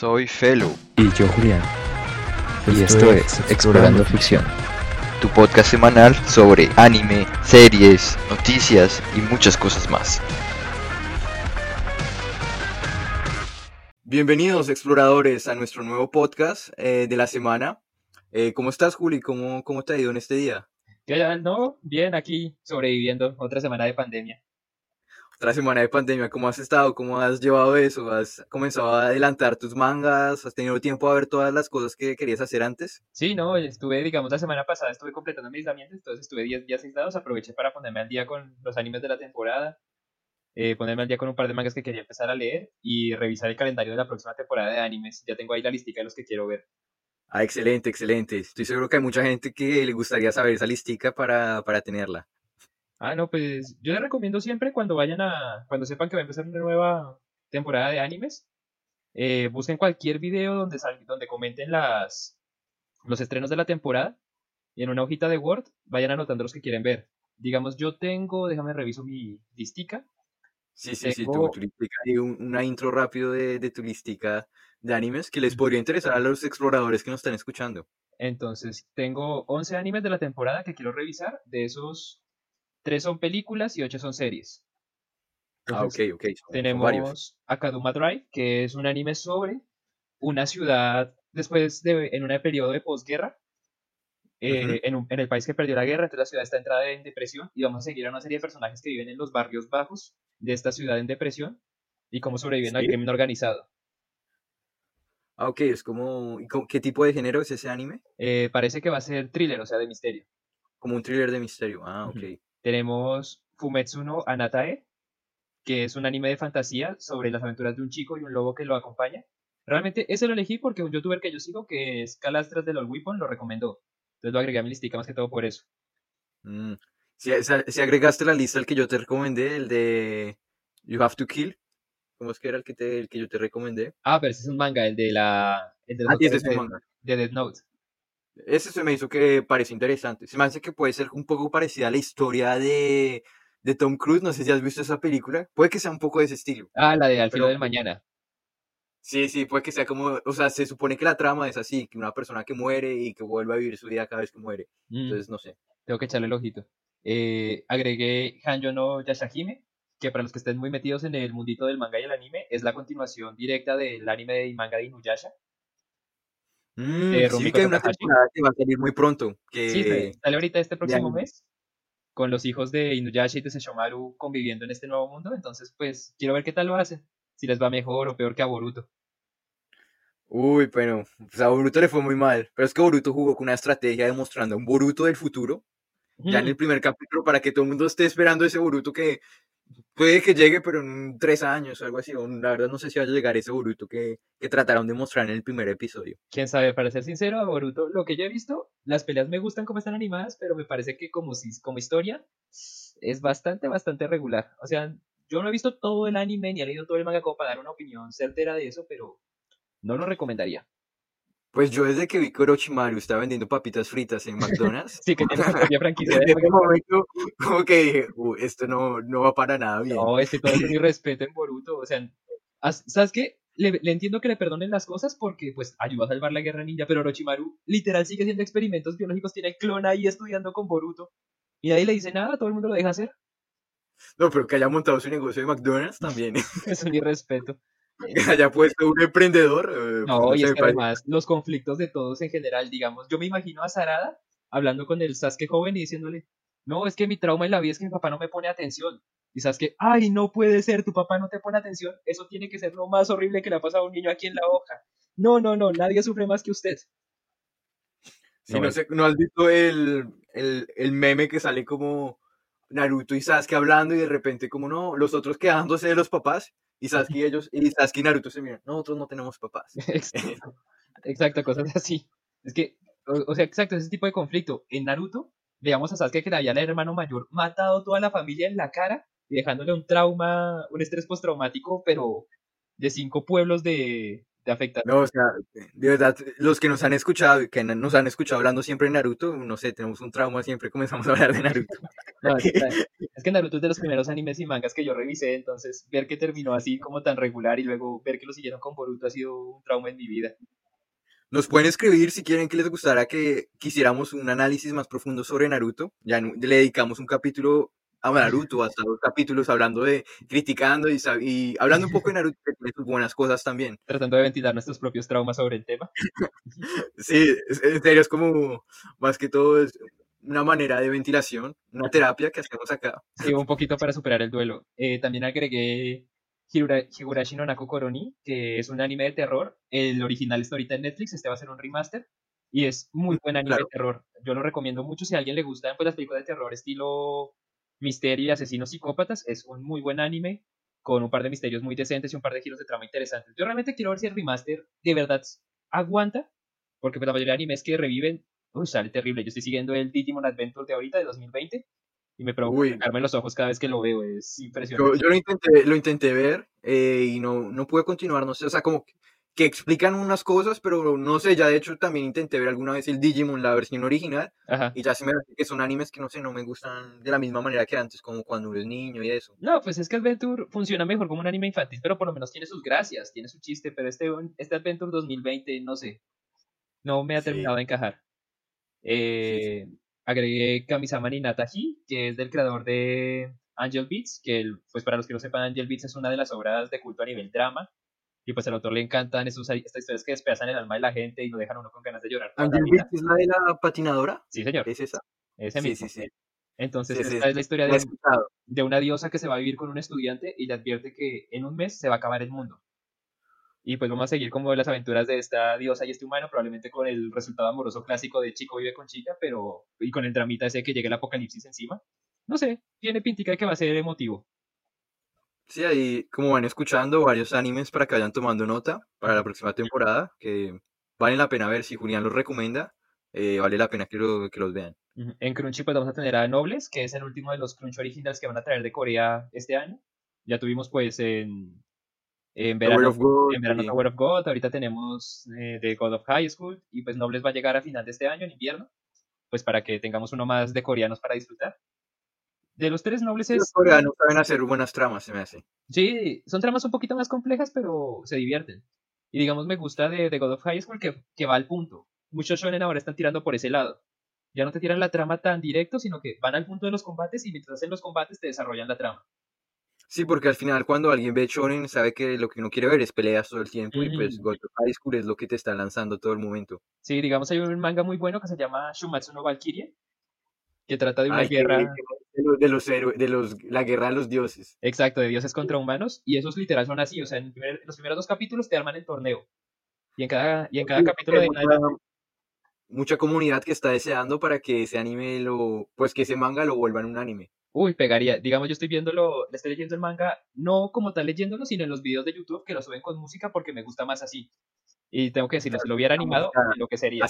Soy Felo. Y yo Julián. Y esto, es Explorando Ficción. Tu podcast semanal sobre anime, series, noticias y muchas cosas más. Bienvenidos exploradores a nuestro nuevo podcast eh, de la semana. Eh, ¿Cómo estás Juli? ¿Cómo, ¿Cómo te ha ido en este día? ¿Qué No, bien, aquí sobreviviendo otra semana de pandemia. Otra semana de pandemia, ¿cómo has estado? ¿Cómo has llevado eso? ¿Has comenzado a adelantar tus mangas? ¿Has tenido tiempo a ver todas las cosas que querías hacer antes? Sí, no, estuve, digamos, la semana pasada estuve completando mis aislamientos, entonces estuve 10 días aislados, aproveché para ponerme al día con los animes de la temporada, eh, ponerme al día con un par de mangas que quería empezar a leer y revisar el calendario de la próxima temporada de animes. Ya tengo ahí la listica de los que quiero ver. Ah, excelente, excelente. Estoy seguro que hay mucha gente que le gustaría saber esa listica para, para tenerla. Ah, no, pues yo les recomiendo siempre cuando vayan a, cuando sepan que va a empezar una nueva temporada de animes, eh, busquen cualquier video donde, donde comenten las, los estrenos de la temporada y en una hojita de Word vayan anotando los que quieren ver. Digamos, yo tengo, déjame reviso mi listica. Sí, sí, sí, tu, listica y una intro rápido de, de tu listica de animes que les podría interesar a los exploradores que nos están escuchando. Entonces, tengo 11 animes de la temporada que quiero revisar. De esos, Tres son películas y ocho son series. ah, ok, ok. tenemos Akaduma Drive, que es un anime sobre una ciudad después de, en un periodo de posguerra, eh, en, el país que perdió la guerra, entonces la ciudad está entrada en depresión y vamos a seguir a una serie de personajes que viven en los barrios bajos de esta ciudad en depresión y cómo sobreviven al crimen organizado. Ah, ok, es como... ¿Qué tipo de género es ese anime? Eh, parece que va a ser thriller, o sea, de misterio. Como un thriller de misterio, ah, ok. Tenemos Fumetsu no Anatae, que es un anime de fantasía sobre las aventuras de un chico y un lobo que lo acompaña. Realmente ese lo elegí porque un youtuber que yo sigo, que es Calastras de los Weapon, lo recomendó. Entonces lo agregué a mi listica más que todo por eso. Mm. Si, agregaste la lista el que yo te recomendé, el de You Have to Kill, ¿cómo es que era el que, te, el que yo te recomendé? Ah, pero ese es un manga, el de la... El de, ah, ese es un manga. de Death Note. Ese se me hizo que parece interesante. Se me hace que puede ser un poco parecida a la historia de, de Tom Cruise. No sé si has visto esa película. Puede que sea un poco de ese estilo. Ah, la de Al filo del mañana. Sí, sí, puede que sea como, o sea, se supone que la trama es así, que una persona que muere y que vuelve a vivir su vida cada vez que muere. Mm. Entonces, no sé. Tengo que echarle el ojito. Eh, agregué Hanjo no Yashahime, que para los que estén muy metidos en el mundito del manga y el anime, es la continuación directa del anime y manga de Inuyasha. Mm, sí, que hay una temporada que va a salir muy pronto. Que... Sí, sale ahorita este próximo mes con los hijos de Inuyasha y de Sesshomaru conviviendo en este nuevo mundo. Entonces, pues, quiero ver qué tal lo hacen. Si les va mejor o peor que a Boruto. Uy, bueno, pues a Boruto le fue muy mal. Pero es que Boruto jugó con una estrategia demostrando un Boruto del futuro. Ya en el primer capítulo, para que todo el mundo esté esperando ese Boruto que Puede que llegue, pero en tres años o algo así. la verdad no sé si va a llegar ese Boruto que, que trataron de mostrar en el primer episodio. Quién sabe, para ser sincero, a Boruto, lo que yo he visto, las peleas me gustan como están animadas, pero me parece que como, como historia es bastante, bastante regular. O sea, yo no he visto todo el anime ni he leído todo el manga como para dar una opinión certera de eso, pero no lo recomendaría. Pues yo desde que vi que Orochimaru estaba vendiendo papitas fritas en McDonald's. sí, que tiene su propia franquicia. en ese momento, como que dije, esto no, no va para nada bien. No, es que todo es mi respeto en Boruto. O sea, ¿sabes qué? Le, entiendo que le perdonen las cosas porque, pues, ayuda a salvar la guerra ninja, pero Orochimaru literal sigue haciendo experimentos biológicos, tiene clon ahí estudiando con Boruto. Y ahí le dice nada, todo el mundo lo deja hacer. No, pero que haya montado su negocio de McDonald's también. es un irrespeto. haya puesto un emprendedor. Eh, no, y es que además los conflictos de todos en general, digamos, yo me imagino a Sarada hablando con el Sasuke joven y diciéndole, no, es que mi trauma en la vida es que mi papá no me pone atención. Y Sasuke, ay, no puede ser, tu papá no te pone atención, eso tiene que ser lo más horrible que le ha pasado a un niño aquí en la hoja. No, no, no, nadie sufre más que usted. no, no, sé, ¿no has visto el, el, el meme que sale como Naruto y Sasuke hablando y de repente como no, los otros quedándose de los papás y Sasuke y ellos, y Sasuke y Naruto se miran, nosotros no tenemos papás. Exacto, cosas así. Es que, o, sea, exacto, ese tipo de conflicto. En Naruto, veamos a Sasuke que le había el hermano mayor matado toda la familia en la cara y dejándole un trauma, un estrés postraumático, pero de cinco pueblos de, te afecta. No, o sea, de verdad, los que nos han escuchado, que nos han escuchado hablando siempre de Naruto, no sé, tenemos un trauma siempre comenzamos a hablar de Naruto. No, es, que, es que Naruto es de los primeros animes y mangas que yo revisé, entonces ver que terminó así como tan regular y luego ver que lo siguieron con Boruto ha sido un trauma en mi vida. Nos pueden escribir si quieren que les gustara que quisiéramos un análisis más profundo sobre Naruto. Ya le dedicamos un capítulo a Naruto, hasta dos capítulos hablando de, criticando y, y hablando un poco de Naruto, que tiene sus buenas cosas también. Tratando de ventilar nuestros propios traumas sobre el tema. sí, en serio, es como, más que todo, es una manera de ventilación, una terapia que hacemos acá. Sí, un poquito para superar el duelo. Eh, también agregué Higurashi no Naku Koroni, que es un anime de terror. El original está ahorita en Netflix, este va a ser un remaster. Y es muy buen anime de terror. Yo lo recomiendo mucho si a alguien le gustan pues, las películas de terror estilo Misterio y Asesinos Psicópatas. Es un muy buen anime con un par de misterios muy decentes y un par de giros de trama interesantes. Yo realmente quiero ver si el remaster de verdad aguanta, porque pues, la mayoría de animes que reviven, uy, sale terrible. Yo estoy siguiendo el Digimon Adventure de ahorita, de 2020, y me provoca sacarme los ojos cada vez que lo veo. Es impresionante. Yo, lo, intenté, lo intenté ver eh, y no, no pude continuar, no sé, o sea, como que explican unas cosas, pero no sé, ya de hecho también intenté ver alguna vez el Digimon, la versión original, y ya se me hace que son animes que no sé, no me gustan de la misma manera que antes, como cuando eres niño y eso. No, pues es que Adventure funciona mejor como un anime infantil, pero por lo menos tiene sus gracias, tiene su chiste, pero este, este Adventure 2020, no sé, no me ha terminado de encajar. Eh, agregué Kamisama Ninataji, que es del creador de Angel Beats, que pues para los que no sepan, Angel Beats es una de las obras de culto a nivel drama y pues al autor le encantan esos, estas historias que despedazan el alma de la gente y lo dejan uno con ganas de llorar. ¿Angel es la de la patinadora? Sí, señor. ¿Es esa? Ese mismo. Sí, sí, sí. Entonces, esta es la historia de, de, una diosa que se va a vivir con un estudiante y le advierte que en un mes se va a acabar el mundo. Y pues vamos a seguir como las aventuras de esta diosa y este humano, probablemente con el resultado amoroso clásico de chico vive con chica, pero y con el dramita ese que llega el apocalipsis encima. No sé, tiene pintica de que va a ser emotivo. Sí, ahí como van escuchando varios animes para que vayan tomando nota para la próxima temporada, que vale la pena ver si Julián los recomienda, eh, vale la pena que, que, los vean. En Crunchy pues vamos a tener a Nobles, que es el último de los Crunch originals que van a traer de Corea este año. Ya tuvimos pues en, en verano, God, en verano Tower of God, ahorita tenemos eh, The God of High School y pues Nobles va a llegar a final de este año, en invierno, pues para que tengamos uno más de coreanos para disfrutar. De los tres nobles es... Los coreanos saben hacer buenas tramas, se me hace. Sí, son tramas un poquito más complejas, pero se divierten. Y digamos, me gusta de, God of High School que, que va al punto. Muchos shonen ahora están tirando por ese lado. Ya no te tiran la trama tan directo, sino que van al punto de los combates y mientras hacen los combates te desarrollan la trama. Sí, porque al final cuando alguien ve shonen sabe que lo que uno quiere ver es peleas todo el tiempo y pues God of High School es lo que te está lanzando todo el momento. Sí, digamos hay un manga muy bueno que se llama Shumatsu no Valkyrie, que trata de una guerra de los, héroes, de los, la guerra de los dioses. Exacto, de dioses contra humanos. Y esos literal son así. O sea, en, los primeros dos capítulos te arman el torneo. Y en cada, y en cada capítulo de mucha, comunidad que está deseando para que ese anime lo, pues que ese manga lo vuelva en un anime. Uy, pegaría. Digamos, yo estoy viéndolo, le estoy leyendo el manga, no como tal leyéndolo, sino en los videos de YouTube que lo suben con música porque me gusta más así. Y tengo que decirlo, si lo hubiera animado, lo que sería.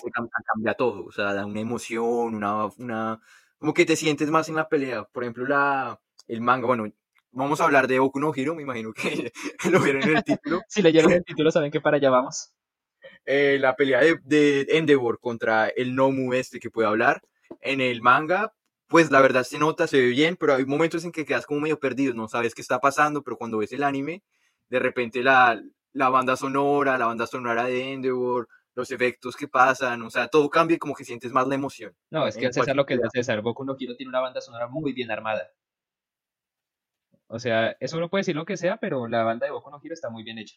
Cambia todo, o sea, da una emoción, una, una, como que te sientes más en la pelea. Por ejemplo, la, el manga, bueno, vamos a hablar de Boku no Hiro, me imagino que lo vieron en el título. si leyeron el título saben que para allá vamos. Eh, la pelea de, de, Endeavor contra el Nomu este que puede hablar. En el manga, pues la verdad se nota, se ve bien, pero hay momentos en que quedas como medio perdido, no sabes qué está pasando, pero cuando ves el anime, de repente la, la banda sonora, la banda sonora de Endeavor, los efectos que pasan, o sea, todo cambia y como que sientes más la emoción. No, es que al César lo que es César, Boku no Hero tiene una banda sonora muy bien armada. O sea, eso uno puede decir lo que sea, pero la banda de Boku no Hero está muy bien hecha.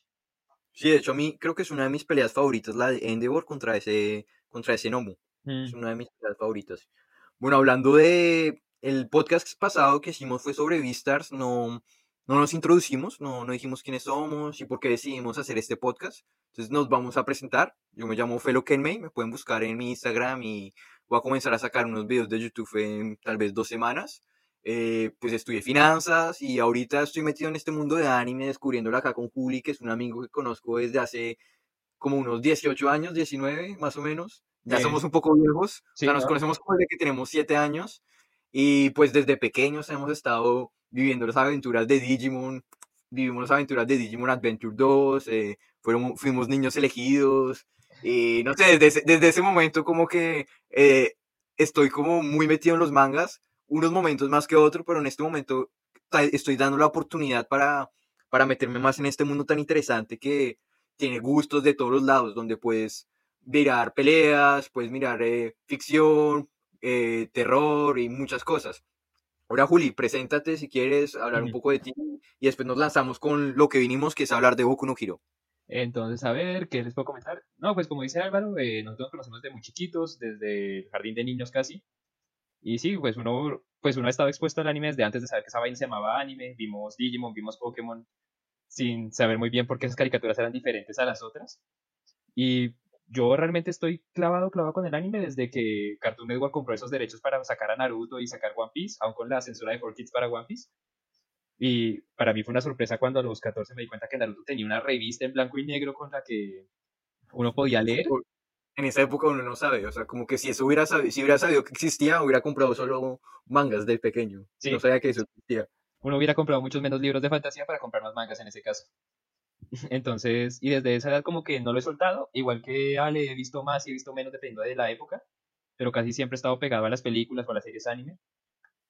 Sí, de hecho a mí creo que es una de mis peleas favoritas, la de Endeavor contra ese, contra ese Nomu. Es mm. una de mis peleas favoritas. Bueno, hablando de el podcast pasado que hicimos fue sobre Vistars, no, no nos introducimos, no, no dijimos quiénes somos y por qué decidimos hacer este podcast. Entonces nos vamos a presentar. Yo me llamo Felo Kenmei, me pueden buscar en mi Instagram y voy a comenzar a sacar unos videos de YouTube en tal vez dos semanas. Eh, pues estudié finanzas y ahorita estoy metido en este mundo de anime, descubriéndolo acá con Juli, que es un amigo que conozco desde hace como unos 18 años, 19 más o menos. Ya somos un poco viejos, o sea, nos conocemos como desde que tenemos 7 años y pues desde pequeños hemos estado viviendo las aventuras de Digimon, vivimos las aventuras de Digimon Adventure 2, eh, fuimos niños elegidos. Y no sé, desde, desde ese momento como que eh, estoy como muy metido en los mangas, unos momentos más que otros, pero en este momento estoy dando la oportunidad para, para meterme más en este mundo tan interesante que tiene gustos de todos los lados, donde puedes mirar peleas, puedes mirar eh, ficción, eh, terror y muchas cosas. Ahora, Juli, preséntate si quieres hablar un poco de ti y después nos lanzamos con lo que vinimos, que es hablar de Boku no Hiro. Entonces, a ver, ¿qué les puedo comentar? No, pues como dice Álvaro, eh, nosotros conocemos de muy chiquitos, desde el jardín de niños casi. Y sí, pues uno, pues uno ha estado expuesto al anime desde antes de saber que esa vaina se llamaba anime. Vimos Digimon, vimos Pokémon, sin saber muy bien por qué esas caricaturas eran diferentes a las otras. Y yo realmente estoy clavado, clavado con el anime desde que Cartoon Network compró esos derechos para sacar a Naruto y sacar One Piece, aún con la censura de 4Kids para One Piece. Y para mí fue una sorpresa cuando a los 14 me di cuenta que Naruto tenía una revista en blanco y negro con la que uno podía leer. En esa época uno no sabe, o sea, como que si eso hubiera sabido, si hubiera sabido que existía, hubiera comprado solo mangas del pequeño. No sabía que eso existía. Uno hubiera comprado muchos menos libros de fantasía para comprar más mangas en ese caso. Entonces, y desde esa edad como que no lo he soltado, igual que Ale he visto más y he visto menos dependiendo de la época, pero casi siempre he estado pegado a las películas o a las series anime.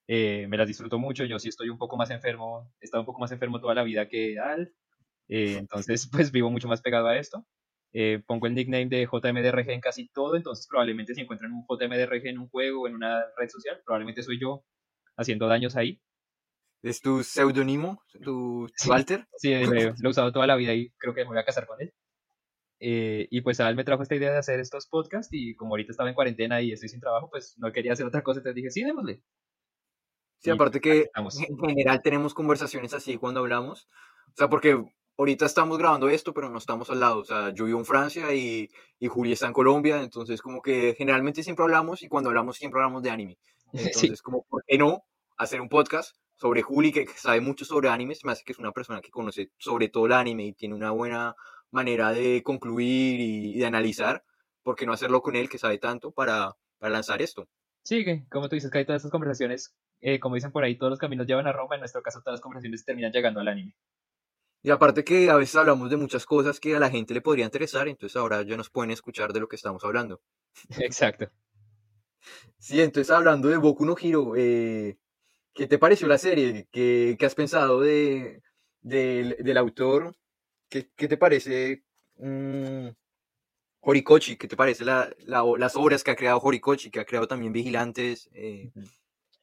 Eh, me las disfruto mucho, yo sí estoy un poco más enfermo, he estado un poco más enfermo toda la vida que Al, eh, entonces pues vivo mucho más pegado a esto. Eh, pongo el nickname de JMDRG en casi todo, entonces probablemente si encuentran un JMDRG en un juego o en una red social, probablemente soy yo haciendo daños ahí. ¿Es tu seudónimo? ¿Tu, Walter? Sí, lo, he usado toda la vida y creo que me voy a casar con él. Eh, y pues Al me trajo esta idea de hacer estos podcasts y como ahorita estaba en cuarentena y estoy sin trabajo, pues no quería hacer otra cosa, entonces dije, sí, démosle. Sí, aparte que en general tenemos conversaciones así cuando hablamos. O sea, porque ahorita estamos grabando esto, pero no estamos al lado. O sea, yo vivo en Francia y, y Juli está en Colombia, entonces como que generalmente siempre hablamos y cuando hablamos siempre hablamos de anime. Entonces, como, ¿por qué no hacer un podcast sobre Juli, que sabe mucho sobre animes, más que es una persona que conoce sobre todo el anime y tiene una buena manera de concluir y, de analizar, ¿por qué no hacerlo con él, que sabe tanto, para, para lanzar esto? Sí, como tú dices, que hay todas estas conversaciones, eh, como dicen por ahí, todos los caminos llevan a Roma, en nuestro caso todas las conversaciones terminan llegando al anime. Y aparte que a veces hablamos de muchas cosas que a la gente le podría interesar, entonces ahora ya nos pueden escuchar de lo que estamos hablando. Exacto. Sí, entonces hablando de Boku no Hiro, eh, ¿Qué te pareció la serie? ¿Qué, qué has pensado de, del autor? ¿Qué, ¿Qué, te parece um, Horikoshi? ¿Qué te parece la, las obras que ha creado Horikoshi, que ha creado también Vigilantes? Eh?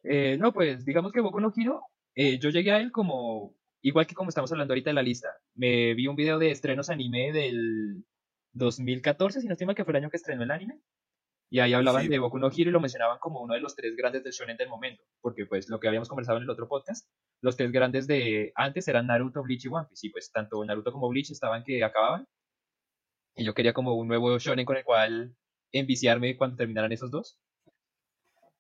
Eh, no, pues digamos que Boku no Hiro, eh, yo llegué a él como, igual que como estamos hablando ahorita en la lista, me vi un video de estrenos anime del 2014, si no estima que fue el año que estrenó el anime, y ahí hablaban de Boku no Hero y lo mencionaban como uno de los tres grandes del shonen del momento, porque pues lo que habíamos conversado en el otro podcast, los tres grandes de antes eran Naruto, Bleach y One Piece, y pues tanto Naruto como Bleach estaban que acababan, y yo quería como un nuevo shonen con el cual enviciarme cuando terminaran esos dos.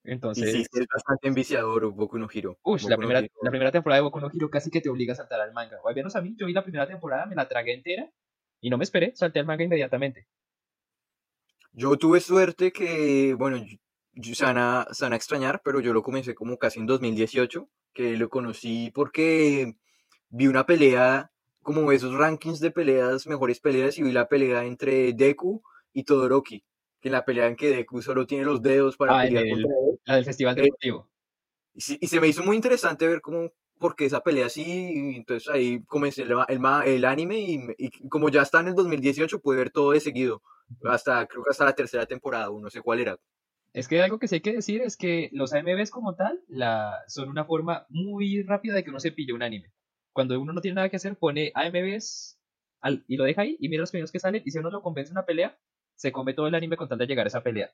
Entonces... sí, es bastante enviciador Boku no Hero. Uy, la, primera, la primera temporada de Boku no Hero casi que te obliga a saltar al manga. O al menos a mí, yo vi la primera temporada, me la tragué entera, y no me esperé, salté al manga inmediatamente. Yo tuve suerte que, bueno, se van, a, extrañar, pero yo lo comencé como casi en 2018, que lo conocí porque vi una pelea, como esos rankings de peleas, mejores peleas, y vi la pelea entre Deku y Todoroki, que en la pelea en que Deku solo tiene los dedos para ah, pelear contra él. La del festival eh, deportivo. y, se me hizo muy interesante ver cómo, porque esa pelea así, y entonces ahí comencé el, el, el anime y, y, como ya está en el 2018 pude ver todo de seguido hasta, creo que hasta la tercera temporada, no sé cuál era. Es que algo que sí hay que decir es que los AMVs como tal la, son una forma muy rápida de que uno se pille un anime. Cuando uno no tiene nada que hacer, pone AMVs al, y lo deja ahí y mira los primeros que salen y si uno lo convence una pelea, se come todo el anime con tal de llegar a esa pelea.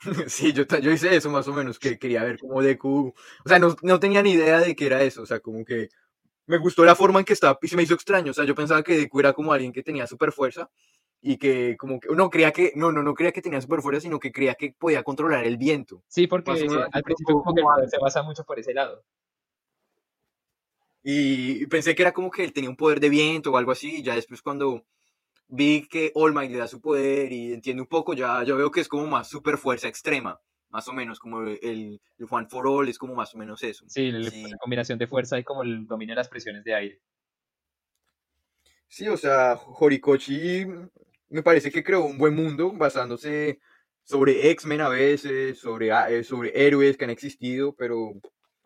Sí, yo, yo hice eso más o menos, que quería ver como Deku, o sea, no, no tenía ni idea de que era eso, o sea, como que me gustó la forma en que estaba y se me hizo extraño, o sea, yo pensaba que Deku era como alguien que tenía super fuerza y que como que no creía que no no no creía que tenía super fuerza sino que creía que podía controlar el viento. Sí porque al principio como que se basa mucho por ese lado. Y pensé que era como que él tenía un poder de viento o algo así y ya después cuando vi que All Might le da su poder y entiendo un poco ya yo veo que es como más super fuerza extrema más o menos como el, el Juan for All es como más o menos eso sí, la combinación de fuerza y como el dominio de las presiones de aire Sí, o sea, Horikoshi me parece que creó un buen mundo basándose sobre X-Men a veces, sobre, ah, eh, sobre héroes que han existido, pero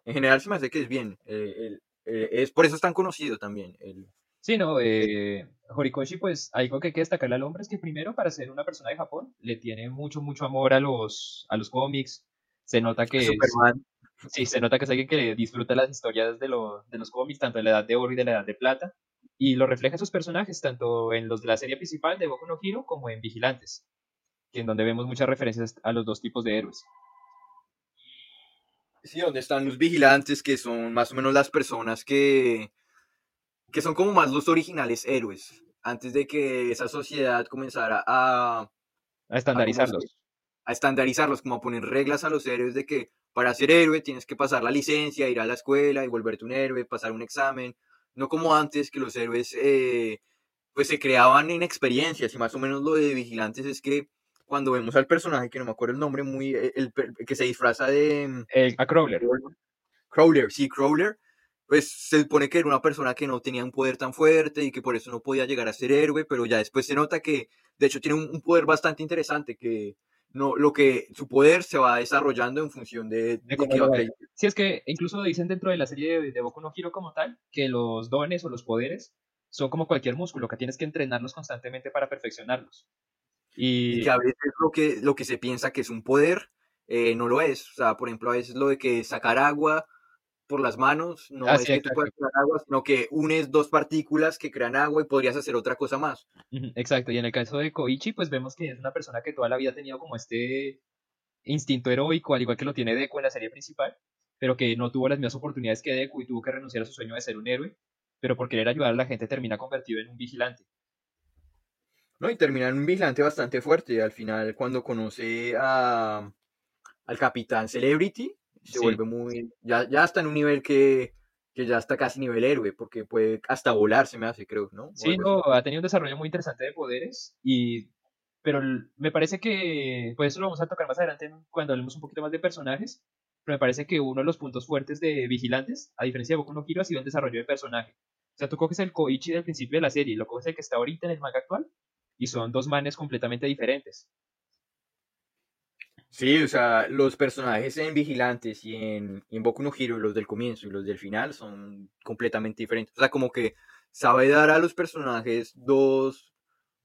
en general se me hace que es bien. eh, el- eh, es por eso es tan conocido también. el- Sí, no, eh, Horikoshi, pues algo que hay que destacarle al hombre es que primero, para ser una persona de Japón, le tiene mucho, mucho amor a los, a los cómics. Se nota que es, Superman. sí, se nota que es alguien que disfruta las historias de, lo- de los cómics, tanto de la Edad de Oro y de la Edad de Plata, y lo refleja en sus personajes, tanto en los de la serie principal de Boku no Hero como en Vigilantes, que en donde vemos muchas referencias a los dos tipos de héroes. Sí, donde están los vigilantes, que son más o menos las personas que, que son como más los originales héroes, antes de que esa sociedad comenzara a, A estandarizarlos. a estandarizarlos, como a poner reglas a los héroes de que para ser héroe tienes que pasar la licencia, ir a la escuela y volverte un héroe, pasar un examen, no como antes que los héroes eh, pues se creaban en experiencias y más o menos lo de vigilantes es que cuando vemos al personaje, que no me acuerdo el nombre, muy el, el per- que se disfraza de... El- a Crawler. Crowler, sí, Crowler, pues se supone que era una persona que no tenía un poder tan fuerte y que por eso no podía llegar a ser héroe, pero ya después se nota que de hecho tiene un, un poder bastante interesante, que no, lo que su poder se va desarrollando en función de, de lo va creyendo. Sí, es que incluso lo dicen dentro de la serie de, de Boku no Hero como tal, que los dones o los poderes son como cualquier músculo, que tienes que entrenarlos constantemente para perfeccionarlos. y Y que a veces lo que, lo que se piensa que es un poder eh, no lo es. O sea, por ejemplo, a veces lo de que sacar agua por las manos no Ah, es sí, que tú puedas crear agua, sino que unes dos partículas que crean agua y podrías hacer otra cosa más. Exacto, y en el caso de Koichi, pues vemos que es una persona que toda la vida ha tenido como este instinto heroico, al igual que lo tiene Deku en la serie principal, pero que no tuvo las mismas oportunidades que Deku y tuvo que renunciar a su sueño de ser un héroe, pero por querer ayudar a la gente termina convertido en un vigilante. ¿no? Y termina en un vigilante bastante fuerte. Al final, cuando conoce a, al Capitán Celebrity, se Sí. vuelve muy. Ya, ya está en un nivel que, que ya está casi nivel héroe, porque puede hasta volar, se me hace, creo, ¿no? Sí, no, ha tenido un desarrollo muy interesante de poderes y pero me parece que pues eso lo vamos a tocar más adelante cuando hablemos un poquito más de personajes, pero me parece que uno de los puntos fuertes de Vigilantes, a diferencia de Boku no Hero, ha sido el desarrollo de personaje. O sea, tú coges el Koichi del principio de la serie y lo coges el que está ahorita en el manga actual y son dos manes completamente diferentes. Sí, o sea, los personajes en Vigilantes y en, y en Boku los del comienzo y los del final, son completamente diferentes. O sea, como que sabe dar a los personajes dos,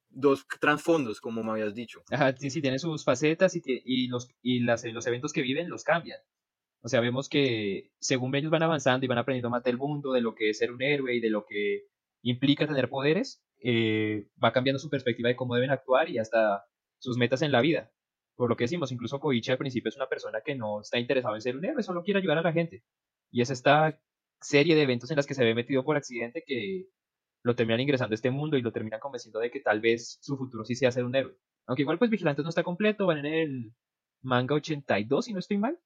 dos trasfondos, como me habías dicho. Ajá, sí, sí, tiene sus facetas y, y, los, y las, los eventos que viven los cambian. O sea, vemos que según ellos van avanzando y van aprendiendo más del mundo, de lo que es ser un héroe y de lo que implica tener poderes, eh, va cambiando su perspectiva de cómo deben actuar y hasta sus metas en la vida. Por lo que decimos, incluso Koichi al principio es una persona que no está interesado en ser un héroe, solo quiere ayudar a la gente. Y es esta serie de eventos en las que se ve metido por accidente que lo terminan ingresando a este mundo y lo terminan convenciendo de que tal vez su futuro sí sea ser un héroe. Aunque igual pues Vigilantes no está completo, van en el manga 82 si no estoy mal.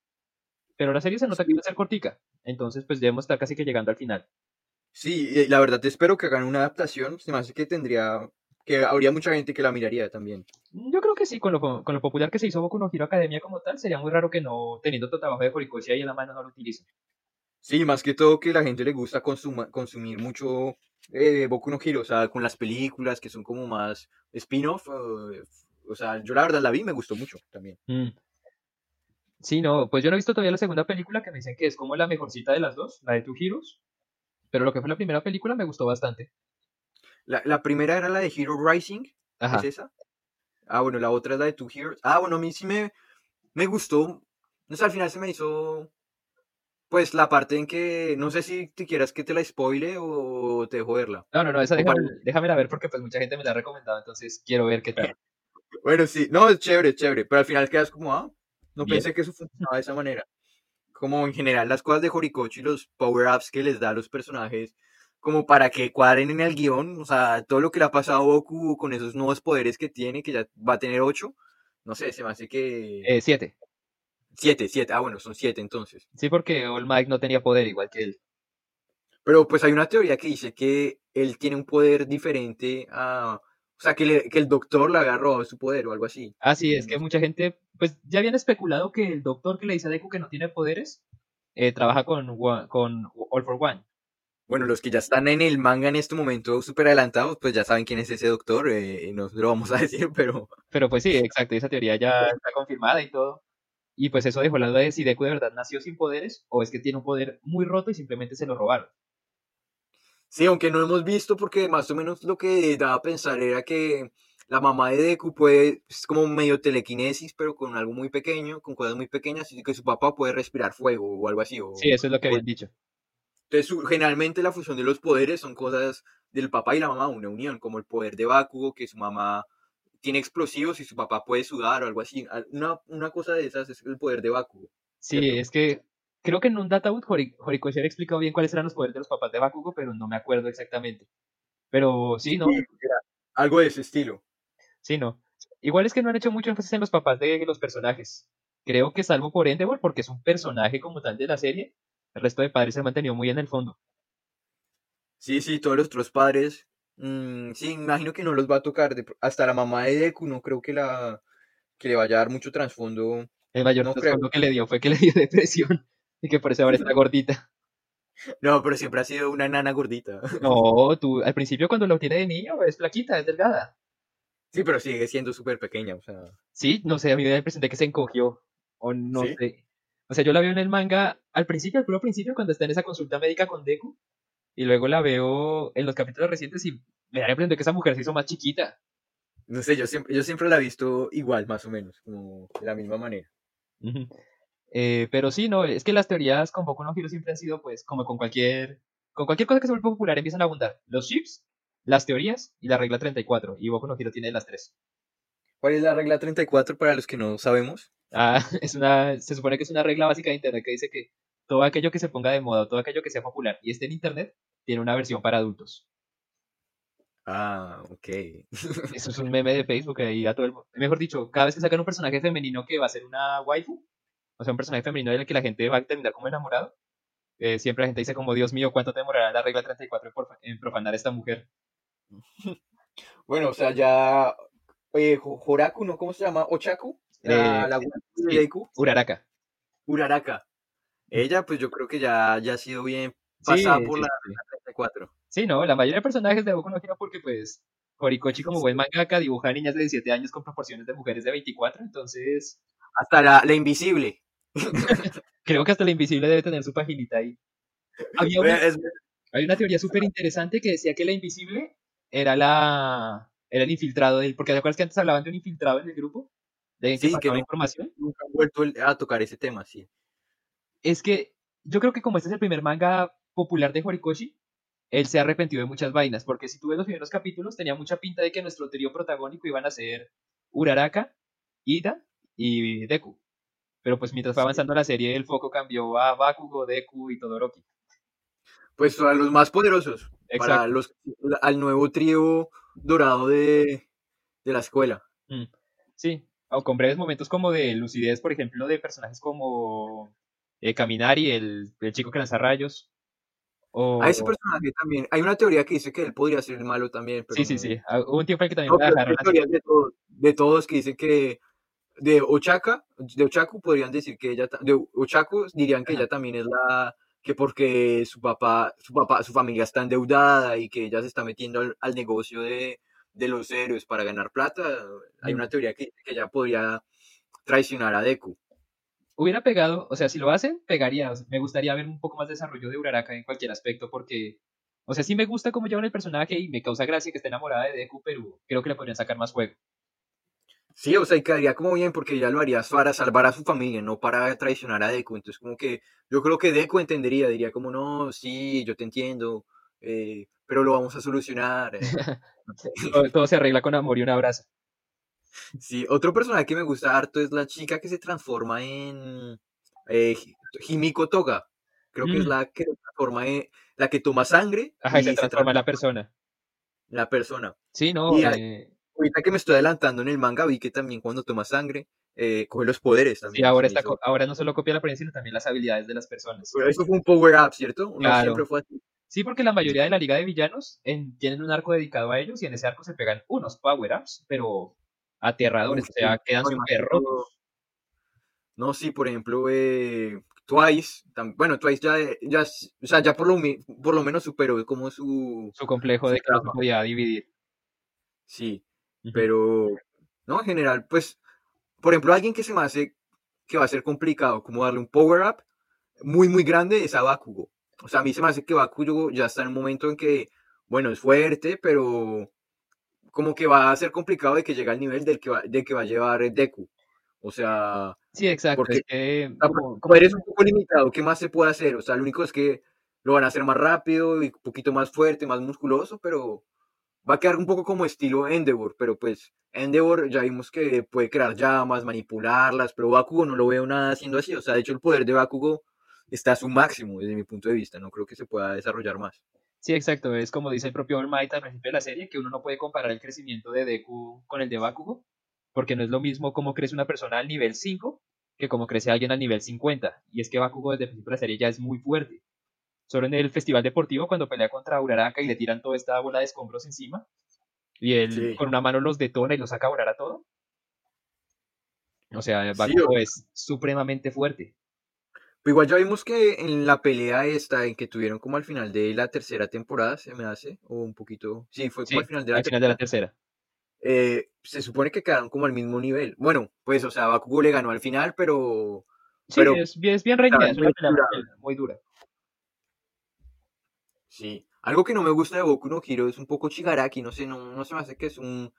Pero la serie se nota que va a ser cortica. Entonces pues debemos estar casi que llegando al final. Sí, la verdad espero que hagan una adaptación. Se me hace que tendría, que habría mucha gente que la miraría también. Yo creo que sí, con lo, con lo popular que se hizo Boku no Hero Academia como tal, sería muy raro que no, teniendo todo trabajo de Horikoshi ahí en la mano, no lo utilicen. Sí, más que todo que la gente le gusta consuma- consumir mucho eh, Boku no Hero, o sea, con las películas que son como más spin-off. o sea, yo la verdad la vi y me gustó mucho también. Mm. Sí, no, pues yo no he visto todavía la segunda película que me dicen que es como la mejorcita de las dos, la de Two Heroes. Pero lo que fue la primera película me gustó bastante. La, la primera era la de Hero Rising, Ajá. ¿es esa? Ah, bueno, la otra es la de Two Heroes. Ah, bueno, a mí sí me, me gustó. No sé, al final se me hizo, pues, la parte en que, no sé si te quieras que te la spoile o te dejo verla. No, no, no, esa déjame, para- déjamela ver porque pues mucha gente me la ha recomendado, entonces quiero ver qué tal. Bueno, sí, no, es chévere, chévere, pero al final quedas como, ah, no Bien. pensé que eso funcionaba de esa manera. Como en general las cosas de Horikoshi, los power-ups que les da a los personajes, como para que cuadren en el guion, o sea, todo lo que le ha pasado a Goku con esos nuevos poderes que tiene, que ya va a tener ocho, no sé, se me hace que... Eh, siete. Siete, siete, ah, bueno, son siete entonces. Sí, porque All Might no tenía poder igual que él. Pero pues hay una teoría que dice que él tiene un poder diferente a... O sea, que, le- que el doctor le robado su poder o algo así. Ah, sí, es que Mm. mucha gente, pues ya habían especulado que el doctor que le dice a Deku que no tiene poderes, eh, trabaja con, con All for One. Bueno, los que ya están en el manga en este momento súper adelantados, pues ya saben quién es ese doctor, eh, no lo vamos a decir, pero... Pero pues sí, exacto, esa teoría ya está confirmada y todo. Y pues eso dejó la duda de si Deku de verdad nació sin poderes o es que tiene un poder muy roto y simplemente se lo robaron. Sí, aunque no hemos visto porque más o menos lo que daba a pensar era que la mamá de Deku puede, es como medio telequinesis, pero con algo muy pequeño, con cosas muy pequeñas, y que su papá puede respirar fuego o algo así. sí, eso es lo que habían dicho. Entonces, generalmente la fusión de los poderes son cosas del papá y la mamá, una unión, como el poder de Bakugo, que su mamá tiene explosivos y su papá puede sudar o algo así. Una, una cosa de esas es el poder de Bakugo. Sí, es que creo que en un Databoot Horikoshi había explicado bien cuáles eran los poderes de los papás de Bakugo, pero no me acuerdo exactamente. Pero sí, ¿no? algo de ese estilo. Sí, no. Igual es que no han hecho mucho énfasis en los papás de los personajes. Creo que salvo por Endeavor, porque es un personaje como tal de la serie, el resto de padres se han mantenido muy en el fondo. Sí, sí, todos los otros padres Mm, sí, imagino que no los va a tocar. hasta la mamá de Deku no creo que, la, que le vaya a dar mucho trasfondo. El mayor trasfondo que le dio fue que le dio depresión y que por eso ahora está gordita. No, pero siempre ha sido una nana gordita. No, tú al principio cuando lo tiene de niño es flaquita, es delgada. Sí, pero sigue siendo súper pequeña, o sea. Sí, no sé, a mí me la de que se encogió. O no sé. O sea, yo la veo en el manga al principio, al puro principio, cuando está en esa consulta médica con Deku. Y luego la veo en los capítulos recientes y me da la impresión de que esa mujer se hizo más chiquita. No sé, yo siempre, yo siempre la he visto igual, más o menos, como de la misma manera. Eh, pero sí, no, es que las teorías con Boku no Hero siempre han sido, pues, como con cualquier, con cualquier cosa que se vuelva popular, empiezan a abundar. Los chips, las teorías y la regla 34. Y Boku no Hero tiene las tres. ¿Cuál es la regla 34 para los que no sabemos? Ah, es una, se supone que es una regla básica de Internet que dice que todo aquello que se ponga de moda, todo aquello que sea popular y esté en Internet, tiene una versión para adultos. Ah, ok. Eso es un meme de Facebook ahí a todo el Mejor dicho, cada vez que sacan un personaje femenino que va a ser una waifu, o sea, un personaje femenino del que la gente va a terminar como enamorado, eh, siempre la gente dice como, Dios mío, ¿cuánto te demorará la regla 34 en profanar a esta mujer? Bueno, o sea, ya... Horaku, ¿no? ¿Cómo se llama? ¿Ochaku? La, eh, Uraraka. Uraraka. Ella, pues yo creo que ya, ya ha sido bien pasada por la, 34. Sí, no, la mayoría de personajes de Boku no Hero porque pues Horikoshi como buen mangaka dibuja niñas de 17 años con proporciones de mujeres de 24, entonces... Hasta la, la invisible. creo que hasta la invisible debe tener su paginita ahí. Había una, hay una teoría súper interesante que decía que la invisible era la era el infiltrado del, porque te acuerdas que antes hablaban de un infiltrado en el grupo de sí, que información. nunca han vuelto a tocar ese tema sí. Es que yo creo que como este es el primer manga popular de Horikoshi, él se ha arrepentido de muchas vainas, porque si tú ves los primeros capítulos, tenía mucha pinta de que nuestro trío protagónico iban a ser Uraraka, Ida y Deku. Pero pues mientras fue avanzando la serie, el foco cambió a Bakugo, Deku y Todoroki. Pues a los más poderosos, para los, al nuevo trío dorado de, de la escuela. Mm, sí, o con breves momentos como de lucidez, por ejemplo, de personajes como eh, Caminari, el, el, chico que lanza rayos. O... A ese personaje también. Hay una teoría que dice que él podría ser el malo también. sí, sí, sí. Ah, hubo un tiempo en que también de, todos, de todos que dicen que de Ochaka, de Ochaku podrían decir que ella, de Ochaku dirían que ella también es la, que porque su papá, su papá, su familia está endeudada y que ella se está metiendo al, negocio de, de, los héroes para ganar plata, hay una teoría que que ella podría traicionar a Deku hubiera pegado, o sea, si lo hacen, pegaría. me gustaría ver un poco más de desarrollo de Uraraka en cualquier aspecto, porque, o sea, sí me gusta cómo llevan el personaje y me causa gracia que esté enamorada de Deku, pero creo que le podrían sacar más juego. Sí, o sea, y quedaría como bien porque ya lo harías para salvar a su familia, no para traicionar a Deku. Entonces, como que yo creo que Deku entendería, diría como, no, sí, yo te entiendo, eh, pero lo vamos a solucionar. Eh". todo, se arregla con amor y un abrazo. Sí, otro personaje que me gusta harto es la chica que se transforma en eh, Himiko Toga. Creo que es mm. la que transforma en, la que toma sangre. Ajá, y se, transforma en la persona. La persona. Sí, no. Eh, ahorita que me estoy adelantando en el manga, vi que también cuando toma sangre, eh, coge los poderes también. Sí, ahora, está, ahora no solo copia la apariencia, sino también las habilidades de las personas. Pero eso fue un power up, ¿cierto? claro. Sí, porque la mayoría de la liga de villanos tienen un arco dedicado a ellos y en ese arco se pegan unos power ups, pero aterradores, o sea, quedan súper rotos. No, sí, por ejemplo, eh, Twice, bueno, Twice ya, ya, o sea, ya por lo, por lo menos superó como su... Su complejo de que no podía dividir. Sí, pero, no, en general, pues, por ejemplo, alguien que se me hace que va a ser complicado, como darle un power-up muy, muy grande, es a Bakugo. O sea, a mí se me hace que Bakugo ya está en un momento en que, bueno, es fuerte, pero como que va a ser complicado de que llegue al nivel del que va, de que va a llevar Deku. O sea, Sí, exacto. Porque es como, eres un poco limitado, ¿qué más se puede hacer? O sea, lo único es que lo van a hacer más rápido y un poquito más fuerte, más musculoso, pero va a quedar un poco como estilo Endeavor, pero pues Endeavor ya vimos que puede crear llamas, manipularlas, pero Bakugo no lo veo nada haciendo así. O sea, de hecho el poder de Bakugo está a su máximo desde mi punto de vista, no creo que se pueda desarrollar más. Sí, exacto, es como dice el propio All Might al principio de la serie, que uno no puede comparar el crecimiento de Deku con el de Bakugo, porque no es lo mismo cómo crece una persona al nivel 5 que como crece alguien al nivel 50. Y es que Bakugo desde el principio de la serie ya es muy fuerte. Solo en el festival deportivo, cuando pelea contra Uraraka y le tiran toda esta bola de escombros encima, y él con una mano los detona y los saca a volar a todo. O sea, Bakugo es supremamente fuerte. Pero igual ya vimos que en la pelea esta, en que tuvieron como al final de la tercera temporada, se me hace, o un poquito. Sí, fue como al final de la, al final de la tercera. Eh, se supone que quedaron como al mismo nivel. Bueno, pues, o sea, Bakugo le ganó al final, pero. Sí, es, bien, es bien reñida, es una pelea muy dura. Sí. Algo que no me gusta de Boku no Hero es un poco Chigaraki, no sé, no, no se me hace que es un,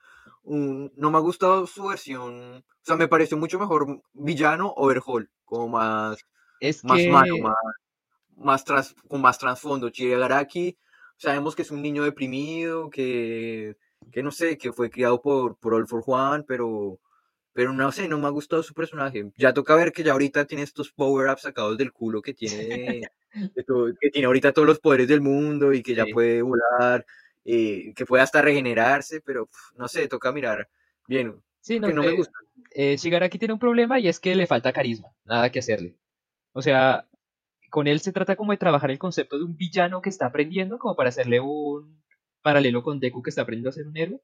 un, No me ha gustado su versión. O sea, me pareció mucho mejor villano Overhaul, como más. Es más malo, más. más tras, con más trasfondo. Chigaraki, sabemos que es un niño deprimido, que que no sé, que fue criado por, por All for Juan, pero, pero no sé, no me ha gustado su personaje. Ya toca ver que ya ahorita tiene estos power-ups sacados del culo que tiene, que tiene ahorita todos los poderes del mundo y que ya puede volar, eh, que puede hasta regenerarse, pero no sé, toca mirar bien. Sí, no, no me gusta. Eh, Shigaraki tiene un problema y es que le falta carisma, nada que hacerle. O sea, con él se trata como de trabajar el concepto de un villano que está aprendiendo, como para hacerle un, paralelo con Deku que está aprendiendo a ser un héroe.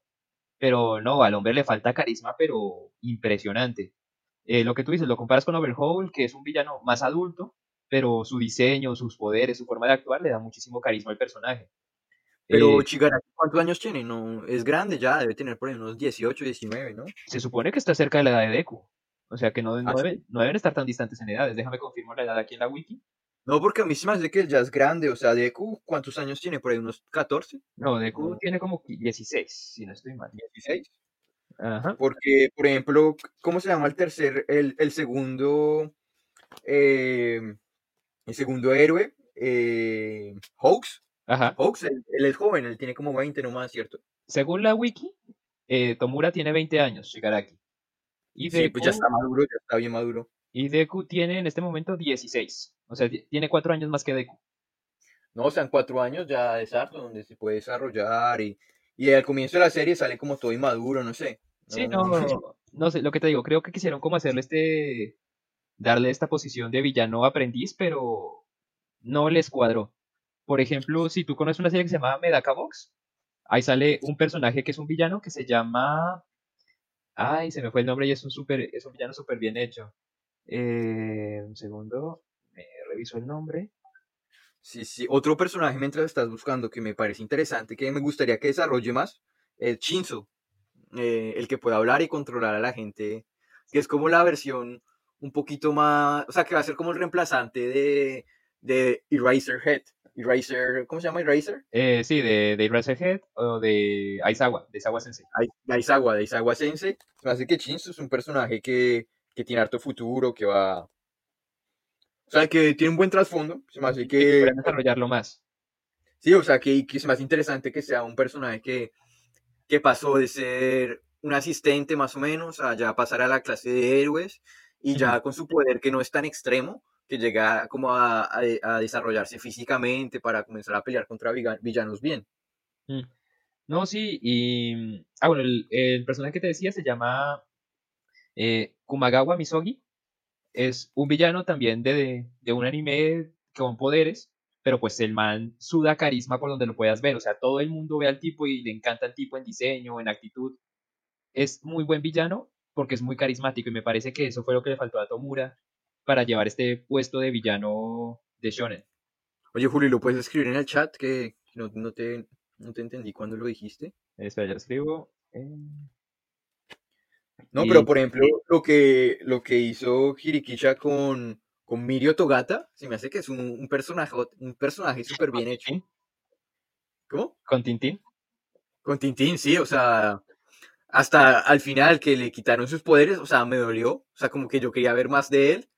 Pero no, al hombre le falta carisma, pero impresionante. Eh, lo que tú dices, lo comparas con Overhaul, que es un villano más adulto, pero su diseño, sus poderes, su forma de actuar le da muchísimo carisma al personaje. Pero eh, ¿cuántos años tiene? No, es grande ya, debe tener por ahí unos 18, 19, ¿no? Se supone que está cerca de la edad de Deku. O sea que no, no, ¿Ah, no deben estar tan distantes en edades. Déjame confirmar la edad aquí en la wiki. No, porque a mí se me hace que ya es grande, o sea, Deku, ¿cuántos años tiene? ¿Por ahí unos 14? No, Deku tiene como 16, si no estoy mal. 16. Ajá. Porque, por ejemplo, ¿cómo se llama el tercer, el, el segundo, eh, el segundo héroe? Eh, Hawks. Ajá. Hawks, él, es joven, él tiene como 20 nomás, ¿cierto? Según la wiki, eh, Tomura tiene 20 años, Shigaraki. Y sí, pues ya está maduro, ya está bien maduro. Y Deku tiene en este momento 16. O sea, tiene cuatro años más que Deku. No, o sea, en cuatro años ya es harto donde se puede desarrollar y, y al comienzo de la serie sale como todo inmaduro, no sé. Sí, no, no, sé, lo que te digo, creo que quisieron como hacerle este, darle esta posición de villano aprendiz, pero no les cuadró. Por ejemplo, si tú conoces una serie que se llama Medaka Box, ahí sale un personaje que es un villano que se llama... Ay, se me fue el nombre y es un, super, es un villano súper bien hecho. Eh, un segundo, me reviso el nombre. Sí, sí. Otro personaje mientras estás buscando que me parece interesante, que me gustaría que desarrolle más, es Shinzo. Eh, el que pueda hablar y controlar a la gente, que es como la versión un poquito más, o sea, que va a ser como el reemplazante de, de Eraserhead. Eraser, ¿cómo se llama Eraser? Eh, sí, de, de Eraserhead o de Aizawa, de Aizawa Sensei. Aizawa, de Aizawa Sensei. Me hace que Shinzo es un personaje que que tiene harto futuro, que va... O sea, que tiene un buen trasfondo, se me hace que... que desarrollarlo más. Sí, o sea, que, que es más interesante que sea un personaje que, que pasó de ser un asistente más o menos a ya pasar a la clase de héroes y ya con su poder que no es tan extremo, que llega como a, a, desarrollarse físicamente para comenzar a pelear contra villanos bien. Mm. No, sí, y... Ah, bueno, el, el personaje que te decía se llama eh, Kumagawa Misogi es un villano también de, de, un anime con poderes, pero pues el man suda carisma por donde lo puedas ver. O sea, todo el mundo ve al tipo y le encanta el tipo en diseño, en actitud. Es muy buen villano porque es muy carismático y me parece que eso fue lo que le faltó a Tomura para llevar este puesto de villano de Shonen. Oye, Julio, ¿lo puedes escribir en el chat? Que no, no te, no te entendí cuando lo dijiste. Espera, ya lo escribo. No, Y- pero por ejemplo, lo que, lo que hizo Hirikisha con, con Mirio Togata, se me hace que es un, un personaje, un personaje súper bien hecho. ¿Cómo? Con Tintín. Con Tintín, sí, o sea, hasta al final que le quitaron sus poderes, o sea, me dolió, o sea, como que yo quería ver más de él,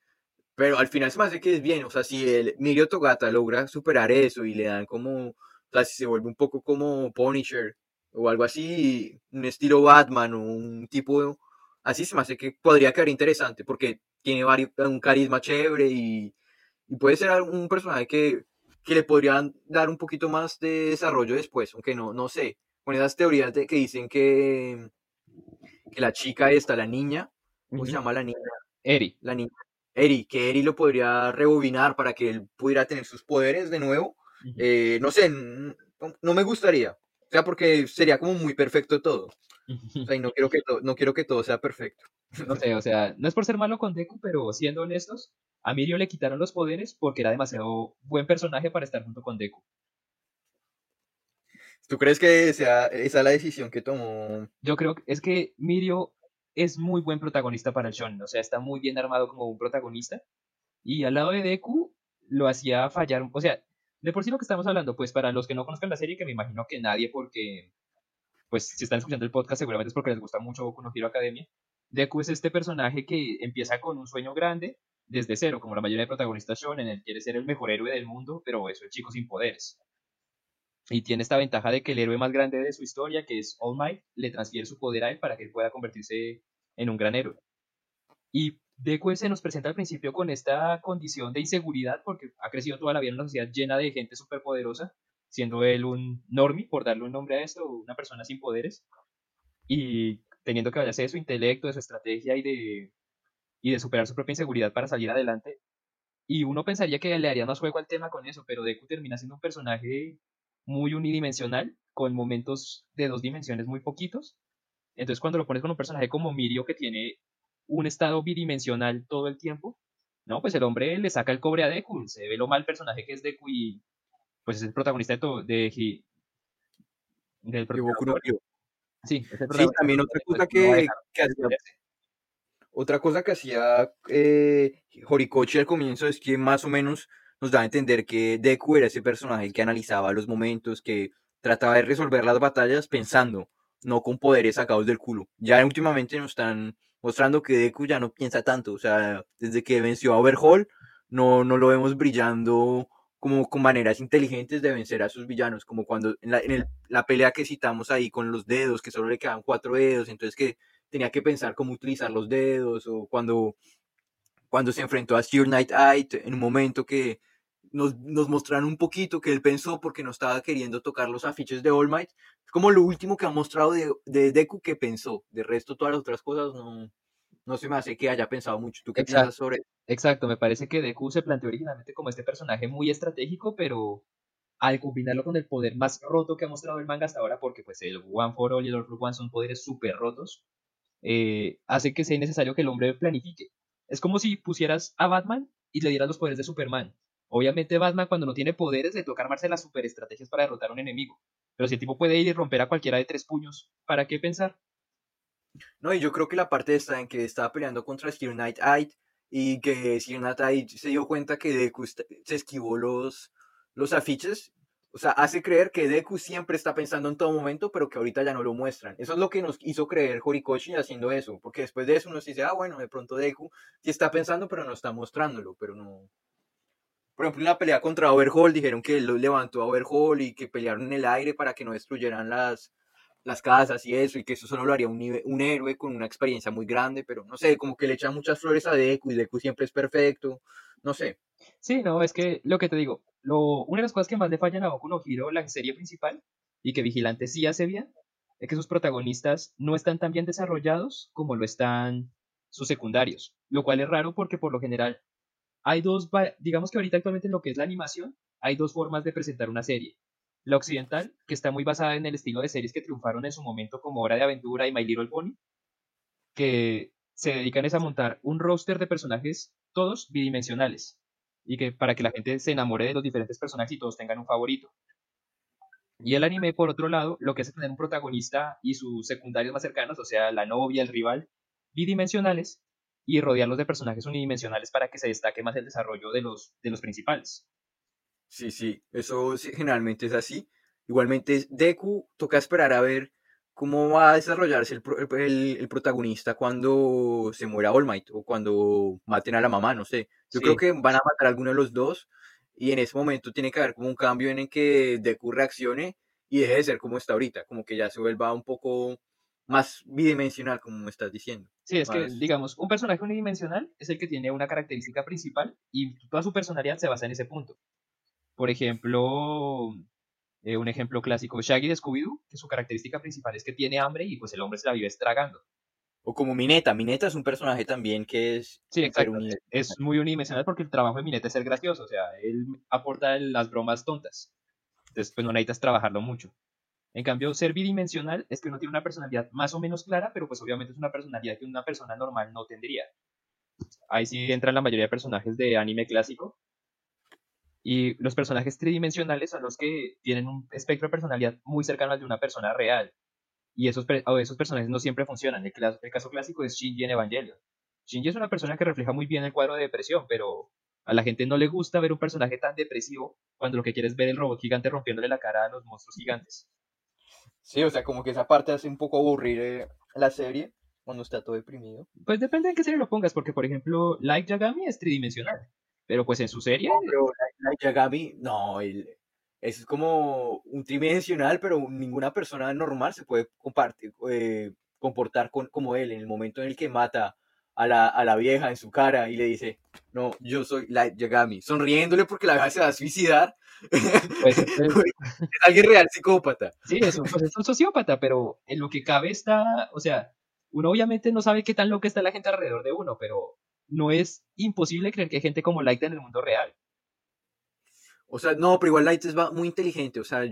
pero al final se me hace que es bien, o sea, si el Mirio Togata logra superar eso y le dan como, o sea, si se vuelve un poco como Punisher o algo así, un estilo Batman o un tipo así, se me hace que podría quedar interesante porque tiene varios, un carisma chévere y, y puede ser un personaje que, que le podrían dar un poquito más de desarrollo después, aunque no, no sé con esas teorías de que dicen que, que la chica esta, la niña, ¿cómo se llama la niña? Eri. La niña. Eri, que Eri lo podría rebobinar para que él pudiera tener sus poderes de nuevo. Eh, no sé, no me gustaría. O sea, porque sería como muy perfecto todo. O sea, y no quiero que, to- no quiero que todo sea perfecto. No sé, o sea, no es por ser malo con Deku, pero siendo honestos, a Mirio le quitaron los poderes porque era demasiado buen personaje para estar junto con Deku. ¿Tú crees que sea esa la decisión que tomó? Yo creo que es que Mirio es muy buen protagonista para el shonen, o sea, está muy bien armado como un protagonista. Y al lado de Deku lo hacía fallar, o sea, de por sí lo que estamos hablando, pues para los que no conozcan la serie, que me imagino que nadie, porque, pues si están escuchando el podcast, seguramente es porque les gusta mucho Boku no Hero Academia. Deku es este personaje que empieza con un sueño grande desde cero, como la mayoría de protagonistas shonen, él quiere ser el mejor héroe del mundo, pero es el chico sin poderes. Y tiene esta ventaja de que el héroe más grande de su historia, que es All Might, le transfiere su poder a él para que él pueda convertirse en un gran héroe. Y Deku se nos presenta al principio con esta condición de inseguridad porque ha crecido toda la vida en una sociedad llena de gente superpoderosa, siendo él un normie, por darle un nombre a esto, una persona sin poderes, y teniendo que valerse de su intelecto, de su estrategia y de, y de superar su propia inseguridad para salir adelante. Y uno pensaría que le haría más juego al tema con eso, pero Deku termina siendo un personaje muy unidimensional, con momentos de dos dimensiones muy poquitos. Entonces cuando lo pones con un personaje como Mirio que tiene un estado bidimensional todo el tiempo, no, pues el hombre le saca el cobre a Deku, se ve lo mal personaje que es Deku y pues es el protagonista de, to- de, del de no protagonista. Sí, es el Sí, protagonista, también otra cosa no que, dejar que de hacía. Otra cosa que hacía eh, Horikoshi al comienzo es que más o menos nos da a entender que Deku era ese personaje que analizaba los momentos, que trataba de resolver las batallas pensando, no con poderes sacados del culo. Ya últimamente nos están mostrando que Deku ya no piensa tanto, o sea, desde que venció a Overhaul, no, no lo vemos brillando como con maneras inteligentes de vencer a sus villanos, como cuando en la, en el- la pelea que citamos ahí con los dedos, que solo le quedan cuatro dedos, entonces que tenía que pensar cómo utilizar los dedos, o cuando, cuando se enfrentó a Sir Night Eye en un momento que nos, nos mostraron un poquito que él pensó porque no estaba queriendo tocar los afiches de All Might. Es como lo último que ha mostrado de, de Deku que pensó. De resto, todas las otras cosas no, no se me hace que haya pensado mucho. ¿Tú qué Exacto. piensas sobre? Exacto, me parece que Deku se planteó originalmente como este personaje muy estratégico, pero al combinarlo con el poder más roto que ha mostrado el manga hasta ahora, porque pues el One for All y el All for One son poderes súper rotos, eh, hace que sea necesario que el hombre planifique. Es como si pusieras a Batman y le dieras los poderes de Superman. Obviamente Batman cuando no tiene poderes le toca armarse las super estrategias para derrotar a un enemigo. Pero si el tipo puede ir y romper a cualquiera de tres puños, ¿para qué pensar? No, y yo creo que la parte está en que estaba peleando contra Sir Night Eye y que Sir Night Eye se dio cuenta que Deku se esquivó los, los afiches. O sea, hace creer que Deku siempre está pensando en todo momento, pero que ahorita ya no lo muestran. Eso es lo que nos hizo creer Horikoshi haciendo eso, porque después de eso uno se dice, ah, bueno, de pronto Deku sí está pensando, pero no está mostrándolo, pero no. Por ejemplo, en la pelea contra Overhaul dijeron que él lo levantó a Overhaul y que pelearon en el aire para que no destruyeran las, las casas y eso, y que eso solo lo haría un, un héroe con una experiencia muy grande, pero no sé, como que le echan muchas flores a Deku y Deku siempre es perfecto, no sé. Sí, no, es que lo que te digo, lo, una de las cosas que más le fallan a Boku no Hero, la serie principal, y que Vigilante sí hace bien, es que sus protagonistas no están tan bien desarrollados como lo están sus secundarios, lo cual es raro porque por lo general hay dos, digamos que ahorita actualmente en lo que es la animación, hay dos formas de presentar una serie. La occidental, que está muy basada en el estilo de series que triunfaron en su momento como Hora de Aventura y My Little Pony, que se dedican es a montar un roster de personajes todos bidimensionales y que para que la gente se enamore de los diferentes personajes y todos tengan un favorito. Y el anime, por otro lado, lo que hace tener un protagonista y sus secundarios más cercanos, o sea, la novia, el rival, bidimensionales, y rodearlos de personajes unidimensionales para que se destaque más el desarrollo de los, de los principales. Sí, sí, eso generalmente es así. Igualmente, Deku toca esperar a ver cómo va a desarrollarse el, el, protagonista cuando se muera All Might o cuando maten a la mamá, no sé. Yo creo que van a matar a alguno de los dos y en ese momento tiene que haber como un cambio en el que Deku reaccione y deje de ser como está ahorita, como que ya se vuelva un poco más bidimensional, como me estás diciendo. Sí, es que, digamos, un personaje unidimensional es el que tiene una característica principal y toda su personalidad se basa en ese punto. Por ejemplo, eh, un ejemplo clásico, Shaggy de Scooby-Doo, que su característica principal es que tiene hambre y pues el hombre se la vive estragando. O como Mineta, Mineta es un personaje también que es... Sí, exacto, es muy unidimensional porque el trabajo de Mineta es ser gracioso, o sea, él aporta las bromas tontas. Entonces, pues no necesitas trabajarlo mucho. En cambio, ser bidimensional es que uno tiene una personalidad más o menos clara, pero pues obviamente es una personalidad que una persona normal no tendría. Ahí sí entran la mayoría de personajes de anime clásico. Y los personajes tridimensionales son los que tienen un espectro de personalidad muy cercano al de una persona real. Y esos, esos personajes no siempre funcionan. El, caso clásico es Shinji en Evangelion. Shinji es una persona que refleja muy bien el cuadro de depresión, pero a la gente no le gusta ver un personaje tan depresivo cuando lo que quiere es ver el robot gigante rompiéndole la cara a los monstruos gigantes. Sí, o sea, como que esa parte hace un poco aburrir eh, la serie cuando está todo deprimido. Pues depende de qué serie lo pongas, porque por ejemplo, Light Yagami es tridimensional. Pero pues en su serie. No, pero Light Yagami, no, el, es como un tridimensional, pero ninguna persona normal se puede compartir, eh, comportar con, como él en el momento en el que mata a la, a la, vieja en su cara y le dice, no, yo soy Light Yagami, sonriéndole porque la vieja se va a suicidar. Pues, es alguien real psicópata. Sí, es un, pues, es un sociópata, pero en lo que cabe está, o sea, uno obviamente no sabe qué tan loca está la gente alrededor de uno, pero no es imposible creer que hay gente como Light en el mundo real. O sea, no, pero igual Light es muy inteligente, o sea,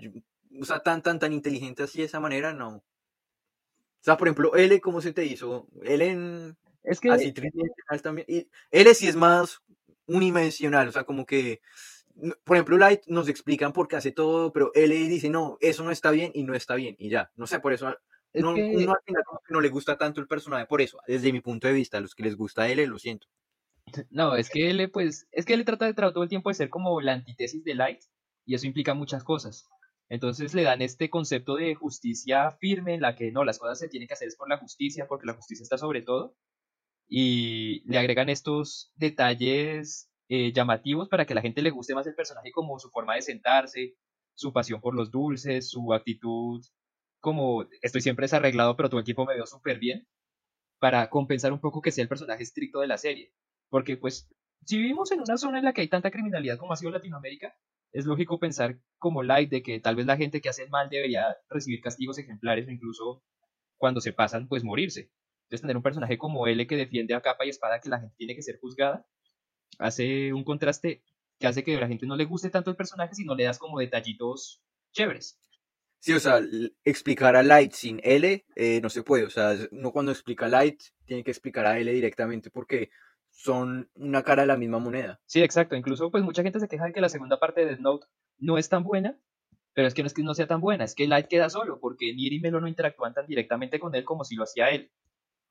o sea, tan, tan, tan inteligente así de esa manera, no. O sea, por ejemplo, L, ¿cómo se te hizo? L en... Es que... Así tridimensional también. Y L sí es más unidimensional, o sea, como que... Por ejemplo, Light nos explican por qué hace todo, pero L dice, no, eso no está bien y no está bien, y ya. No sé, por eso no, uno al final no le gusta tanto el personaje, por eso, desde mi punto de vista, a los que les gusta L, lo siento. No, es que él, pues, es que él trata de todo el tiempo de ser como la antítesis de Light, y eso implica muchas cosas. Entonces le dan este concepto de justicia firme en la que no, las cosas se tienen que hacer es por la justicia, porque la justicia está sobre todo, y le agregan estos detalles eh, llamativos para que la gente le guste más el personaje como su forma de sentarse, su pasión por los dulces, su actitud como estoy siempre desarreglado, pero todo el tiempo me veo súper bien, para compensar un poco que sea el personaje estricto de la serie. Porque pues si vivimos en una zona en la que hay tanta criminalidad como ha sido Latinoamérica, es lógico pensar como Light de que tal vez la gente que hace el mal debería recibir castigos ejemplares o incluso cuando se pasan, pues morirse. Entonces tener un personaje como L que defiende a capa y espada que la gente tiene que ser juzgada, hace un contraste que hace que a la gente no le guste tanto el personaje, sino le das como detallitos chéveres. Sí, o sea, explicar a Light sin L eh, no se puede. O sea, uno cuando explica a Light tiene que explicar a L directamente porque son una cara de la misma moneda. Sí, exacto. Incluso, pues mucha gente se queja de que la segunda parte de Death Note no es tan buena, pero es que no es que no sea tan buena, es que Light queda solo, porque Nier y Melo no interactúan tan directamente con él como si lo hacía él.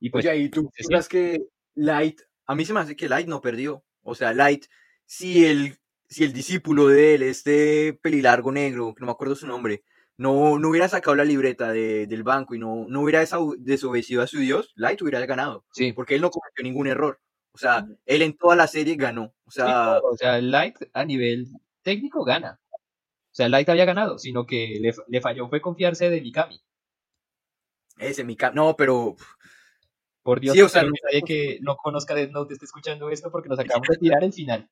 Y pues, Oye, ¿y tú piensas que Light, a mí se me hace que Light no perdió? O sea, Light, si el, si el discípulo de él, este pelilargo negro, que no me acuerdo su nombre, no, no hubiera sacado la libreta del banco y no, no hubiera desobedecido a su Dios, Light hubiera ganado. Sí. Porque él no cometió ningún error. O sea, él en toda la serie ganó. O sea, o sea Light a nivel técnico gana. O sea, Light había ganado, sino que le, falló fue confiarse de Mikami. Ese Mikami, no, pero... Por Dios, o sea, no, que no conozca de Note esté escuchando esto porque nos acabamos de tirar el final.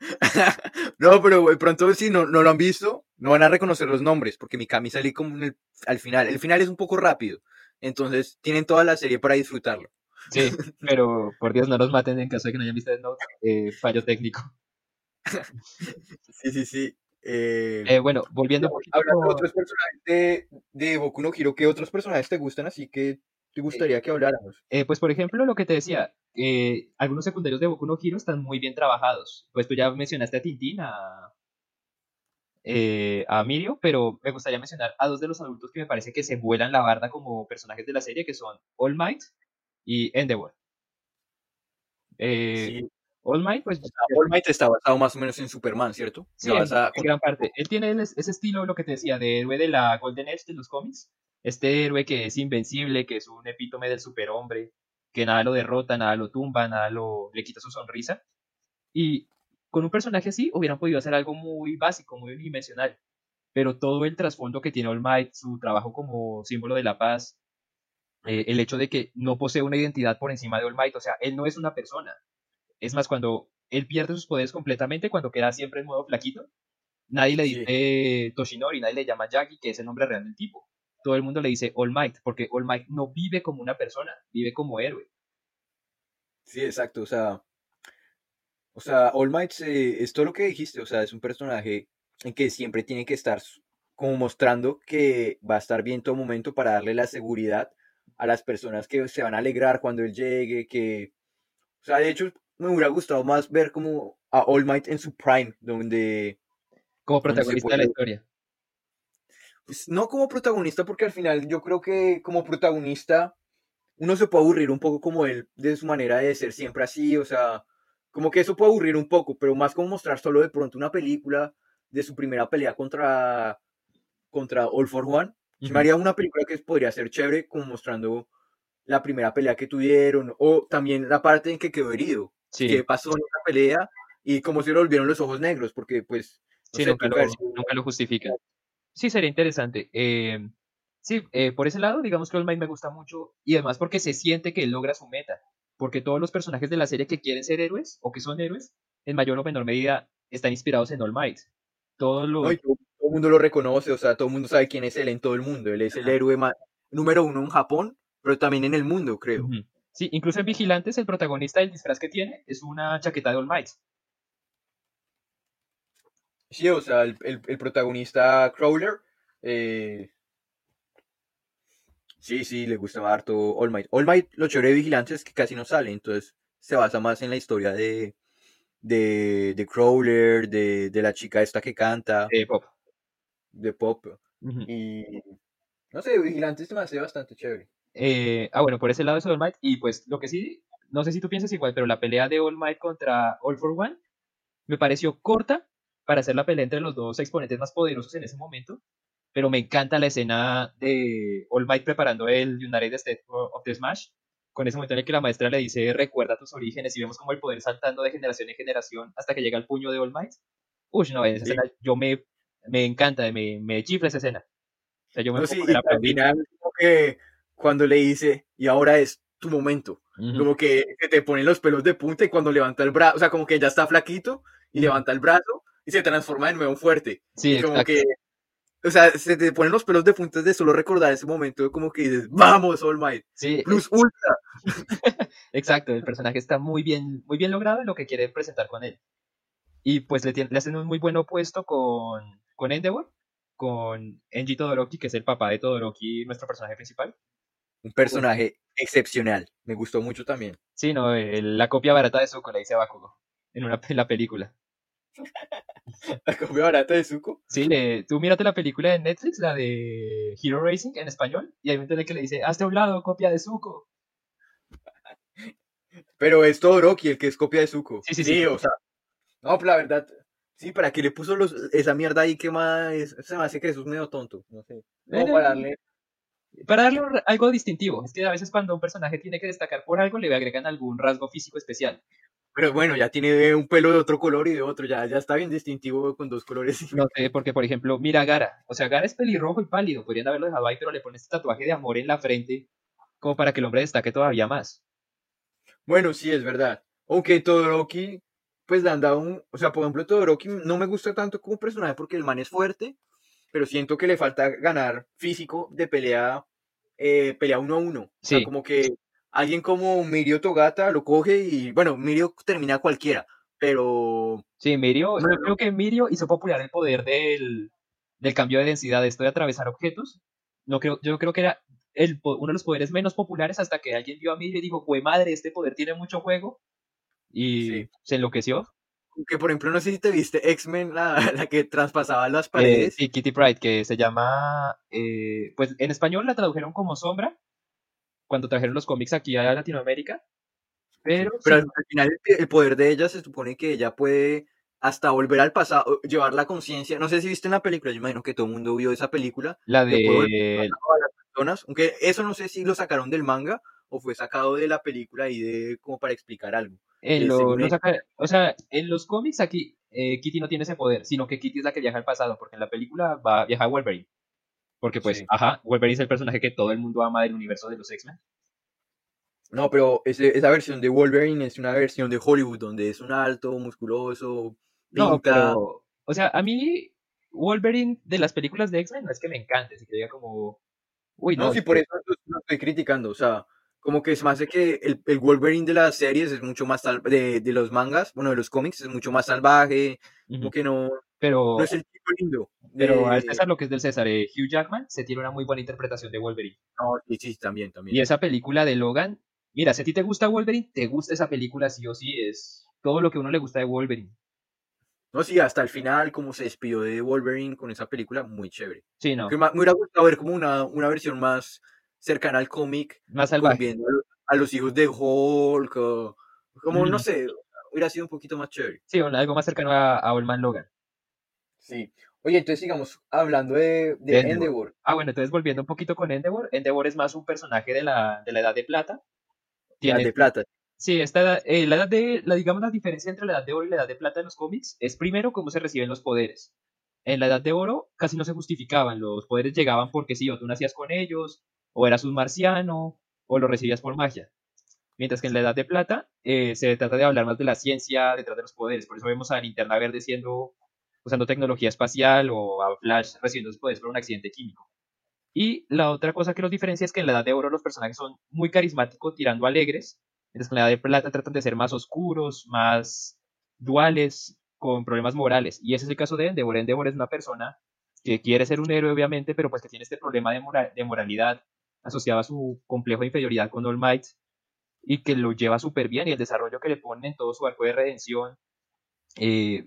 no, pero de pronto si no, no lo han visto, no van a reconocer los nombres, porque Mikami sale como al final. El final es un poco rápido, entonces tienen toda la serie para disfrutarlo. Sí, pero por Dios no nos maten en caso de que no hayan visto el Note, eh, fallo técnico. sí, sí, sí. Eh, eh, bueno, volviendo Hablando de otros personajes de, de Boku no Hero, ¿qué otros personajes te gustan? Así que te gustaría que habláramos? Eh, pues por ejemplo, lo que te decía, eh, algunos secundarios de Boku no Hero están muy bien trabajados. Pues tú ya mencionaste a Tintín, a, eh, a Mirio, pero me gustaría mencionar a dos de los adultos que me parece que se vuelan la barda como personajes de la serie, que son All Might y Endeavor. Eh, Sí, All Might, pues o sea, All Might está basado más o menos en Superman, ¿cierto? Sí, en, basa- en gran parte. Él tiene ese estilo, lo que te decía, de héroe de la Golden Age de los cómics. Este héroe que es invencible, que es un epítome del superhombre, que nada lo derrota, nada lo tumba, nada lo, le quita su sonrisa. Y con un personaje así hubieran podido hacer algo muy básico, muy unidimensional. Pero todo el trasfondo que tiene All Might, su trabajo como símbolo de la paz, eh, el hecho de que no posee una identidad por encima de All Might, o sea, él no es una persona. Es más, cuando él pierde sus poderes completamente, cuando queda siempre en modo flaquito, nadie le Sí. dice Toshinori, nadie le llama Yagi, que es el nombre real del tipo. Todo el mundo le dice All Might, porque All Might no vive como una persona, vive como héroe. Sí, exacto, o sea, o sea, All Might es todo lo que dijiste, o sea, es un personaje en que siempre tiene que estar como mostrando que va a estar bien todo momento para darle la seguridad a las personas que se van a alegrar cuando él llegue, que, o sea, de hecho, me hubiera gustado más ver como a All Might en su prime, donde, Como Donde protagonista de la historia. pues no como protagonista, porque al final yo creo que como protagonista uno se puede aburrir un poco como él de su manera de ser siempre así, o sea, como que eso puede aburrir un poco, pero más como mostrar solo de pronto una película de su primera pelea contra contra All for One. Me haría una película que podría ser chévere, como mostrando la primera pelea que tuvieron, o también la parte en que quedó herido, Sí, qué pasó en esa pelea y cómo se le volvieron los ojos negros, porque pues, no sí, sé, nunca lo, nunca lo justifica. Sí, sería interesante. Eh, sí, eh, por ese lado, digamos que All Might me gusta mucho y además porque se siente que él logra su meta. Porque todos los personajes de la serie que quieren ser héroes o que son héroes, en mayor o menor medida, están inspirados en All Might. Todos los, No, todo, el mundo lo reconoce, o sea, todo el mundo sabe quién es él en todo el mundo. Él es el héroe número uno en Japón, pero también en el mundo, creo. Sí, incluso en Vigilantes, el protagonista del disfraz que tiene es una chaqueta de All Might. Sí, o sea, el, el- el protagonista Crawler, eh, sí, sí, le gustaba harto All Might. All Might, lo chévere de Vigilante es que casi no sale, entonces se basa más en la historia de, de, de Crawler, de, de la chica esta que canta, de Pop. de pop. Y no sé, Vigilante se me hace bastante chévere. Eh, ah, bueno, por ese lado es All Might. Y pues lo que sí, no sé si tú piensas igual, pero la pelea de All Might contra All for One me pareció corta para hacer la pelea entre los dos exponentes más poderosos en ese momento. Pero me encanta la escena de All Might preparando el United States of the Smash. Con ese momento en el que la maestra le dice recuerda tus orígenes y vemos como el poder saltando de generación en generación hasta que llega al puño de All Might. Uy, no, esa Sí. escena yo me, me encanta, me, me chifla esa escena. O sea, yo me No, sí, y al final, como que cuando le dice, y ahora es tu momento, Ujú. como que, te ponen los pelos de punta y cuando levanta el brazo, o sea, como que ya está flaquito y Ujú. levanta el brazo y se transforma de nuevo en fuerte. Sí, como exacto. que, o sea, se te ponen los pelos de punta de solo recordar ese momento, como que dices, vamos, All Might, Sí, plus ultra. Exacto, el personaje está muy bien, muy bien logrado en lo que quiere presentar con él. Y pues le, tien- le hacen un muy buen opuesto con, con Endeavor, con Enji Todoroki, que es el papá de Todoroki, nuestro personaje principal. Un personaje excepcional, me gustó mucho también. Sí, no, el- la copia barata de Zuko, la dice Bakugo, en, una, en la película. La copia barata de Zuko. Sí, le- tú mírate la película de Netflix, la de Hero Racing en español, y hay un que le dice, hazte a un lado, copia de Zuko. Pero es Todoroki el que es copia de Zuko. Sí, sí, sí. o sea. No, pero la verdad. Sí, ¿para qué le puso los, esa mierda ahí que más? Se me hace que eso es medio tonto. No sé. No, Eh, para darle. Para darle algo distintivo, es que a veces cuando un personaje tiene que destacar por algo, le agregan algún rasgo físico especial. Pero bueno, ya tiene un pelo de otro color y de otro. Ya, ya está bien distintivo con dos colores. No sé, porque por ejemplo, mira a Gara. O sea, Gara es pelirrojo y pálido. Podrían haberlo dejado ahí, pero le pones este tatuaje de amor en la frente como para que el hombre destaque todavía más. Bueno, sí, es verdad. Aunque Todoroki, pues le han dado un. O sea, por ejemplo, Todoroki no me gusta tanto como personaje porque el man es fuerte. Pero siento que le falta ganar físico de pelea. eh, pelea uno a uno. O sea, como que alguien como Mirio Togata lo coge y. Bueno, Mirio termina cualquiera. Pero. Sí, Mirio, yo creo que Mirio hizo popular el poder del, del cambio de densidad, esto de atravesar objetos. No creo, yo creo que era el, uno de los poderes menos populares hasta que alguien vio a mí y dijo, güey madre, este poder tiene mucho juego. Y se enloqueció. Que por ejemplo, no sé si te viste X-Men, la, la, que traspasaba las paredes. sí, Kitty Pride, que se llama, eh, pues en español la tradujeron como Sombra, cuando trajeron los cómics aquí a Latinoamérica. Pero, pero al final el poder de ella se supone que ella puede hasta volver al pasado, llevar la conciencia. No sé si viste en la película, yo imagino que todo el mundo vio esa película. La de... personas, aunque eso no sé si lo sacaron del manga o fue sacado de la película y de como para explicar algo. En o sea, en los cómics aquí eh, Kitty no tiene ese poder, sino que Kitty es la que viaja al pasado, porque en la película va viaja Wolverine. Porque pues, ajá, Wolverine es el personaje que todo el mundo ama del universo de los X-Men. No, pero esa versión de Wolverine es una versión de Hollywood, donde es un alto, musculoso, no, pero, o sea, a mí Wolverine de las películas de X-Men no es que me encante, si que diga como, uy, no. No, sí, por eso no estoy criticando, o sea, como que es más de que el, el Wolverine de las series es mucho más de, de los mangas, bueno, de los cómics es mucho más salvaje, como que no, pero, no es el tipo lindo. Pero al César lo que es del César, eh, Hugh Jackman se tiene una muy buena interpretación de Wolverine. No, sí, sí, también, también. Y esa película de Logan, mira, si a ti te gusta Wolverine, te gusta esa película sí o sí, es todo lo que a uno le gusta de Wolverine. No, sí, hasta el final, como se despidió de Wolverine con esa película, muy chévere. Sí, no. me, hubiera gustado ver como una, una versión más cercana al cómic. Más salvaje. A, los hijos de Hulk, como, no sé, hubiera sido un poquito más chévere. Sí, algo más cercano a, a Old Man Logan. Sí. Oye, entonces sigamos hablando de, de, Endeavor. Ah, bueno, entonces volviendo un poquito con Endeavor. Endeavor es más un personaje de la, de la Edad de Plata. Tiene, edad de Plata. Sí, esta eh, la edad de, la, digamos, la diferencia entre la edad de oro y la edad de plata en los cómics es primero cómo se reciben los poderes. En la edad de oro casi no se justificaban, los poderes llegaban porque sí, o tú nacías con ellos, o eras un marciano, o lo recibías por magia. Mientras que en la edad de plata eh, se trata de hablar más de la ciencia detrás de los poderes. Por eso vemos a Linterna Verde siendo, usando tecnología espacial o a Flash recibiendo sus poderes por un accidente químico. Y la otra cosa que los diferencia es que en la edad de oro los personajes son muy carismáticos, tirando alegres, Mientras que en la de plata tratan de ser más oscuros, más duales, con problemas morales. Y ese es el caso de Endeavor. Endeavor es una persona que quiere ser un héroe, obviamente, pero pues que tiene este problema de, de moralidad asociado a su complejo de inferioridad con All Might y que lo lleva súper bien y el desarrollo que le ponen en todo su arco de redención eh,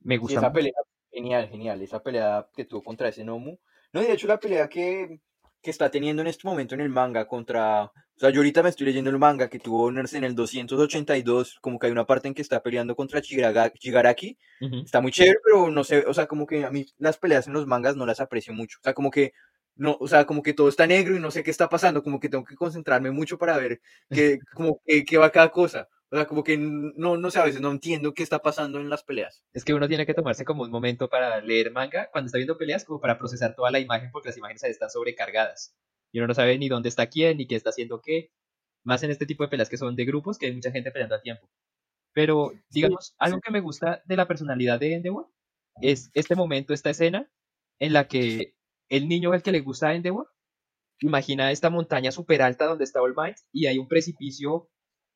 me gusta. esa pelea, genial, genial, esa pelea que tuvo contra ese Nomu. No, de hecho la pelea que, que está teniendo en este momento en el manga contra o sea, yo ahorita me estoy leyendo el manga que tuvo en el 282, como que hay una parte en que está peleando contra Shigaraki. Está muy chévere, pero no sé, o sea, como que a mí las peleas en los mangas no las aprecio mucho. O sea, como que no, o sea, como que todo está negro y no sé qué está pasando, como que tengo que concentrarme mucho para ver qué, como qué va cada cosa. O sea, como que no, no sé, a veces no entiendo qué está pasando en las peleas. Es que uno tiene que tomarse como un momento para leer manga cuando está viendo peleas, como para procesar toda la imagen, porque las imágenes están sobrecargadas y uno no sabe ni dónde está quién, ni qué está haciendo qué. Más en este tipo de peleas que son de grupos, que hay mucha gente peleando a tiempo. Pero, digamos, algo que me gusta de la personalidad de Endeavor es este momento, esta escena, en la que el niño al que le gusta a Endeavor imagina esta montaña súper alta donde está All Might y hay un precipicio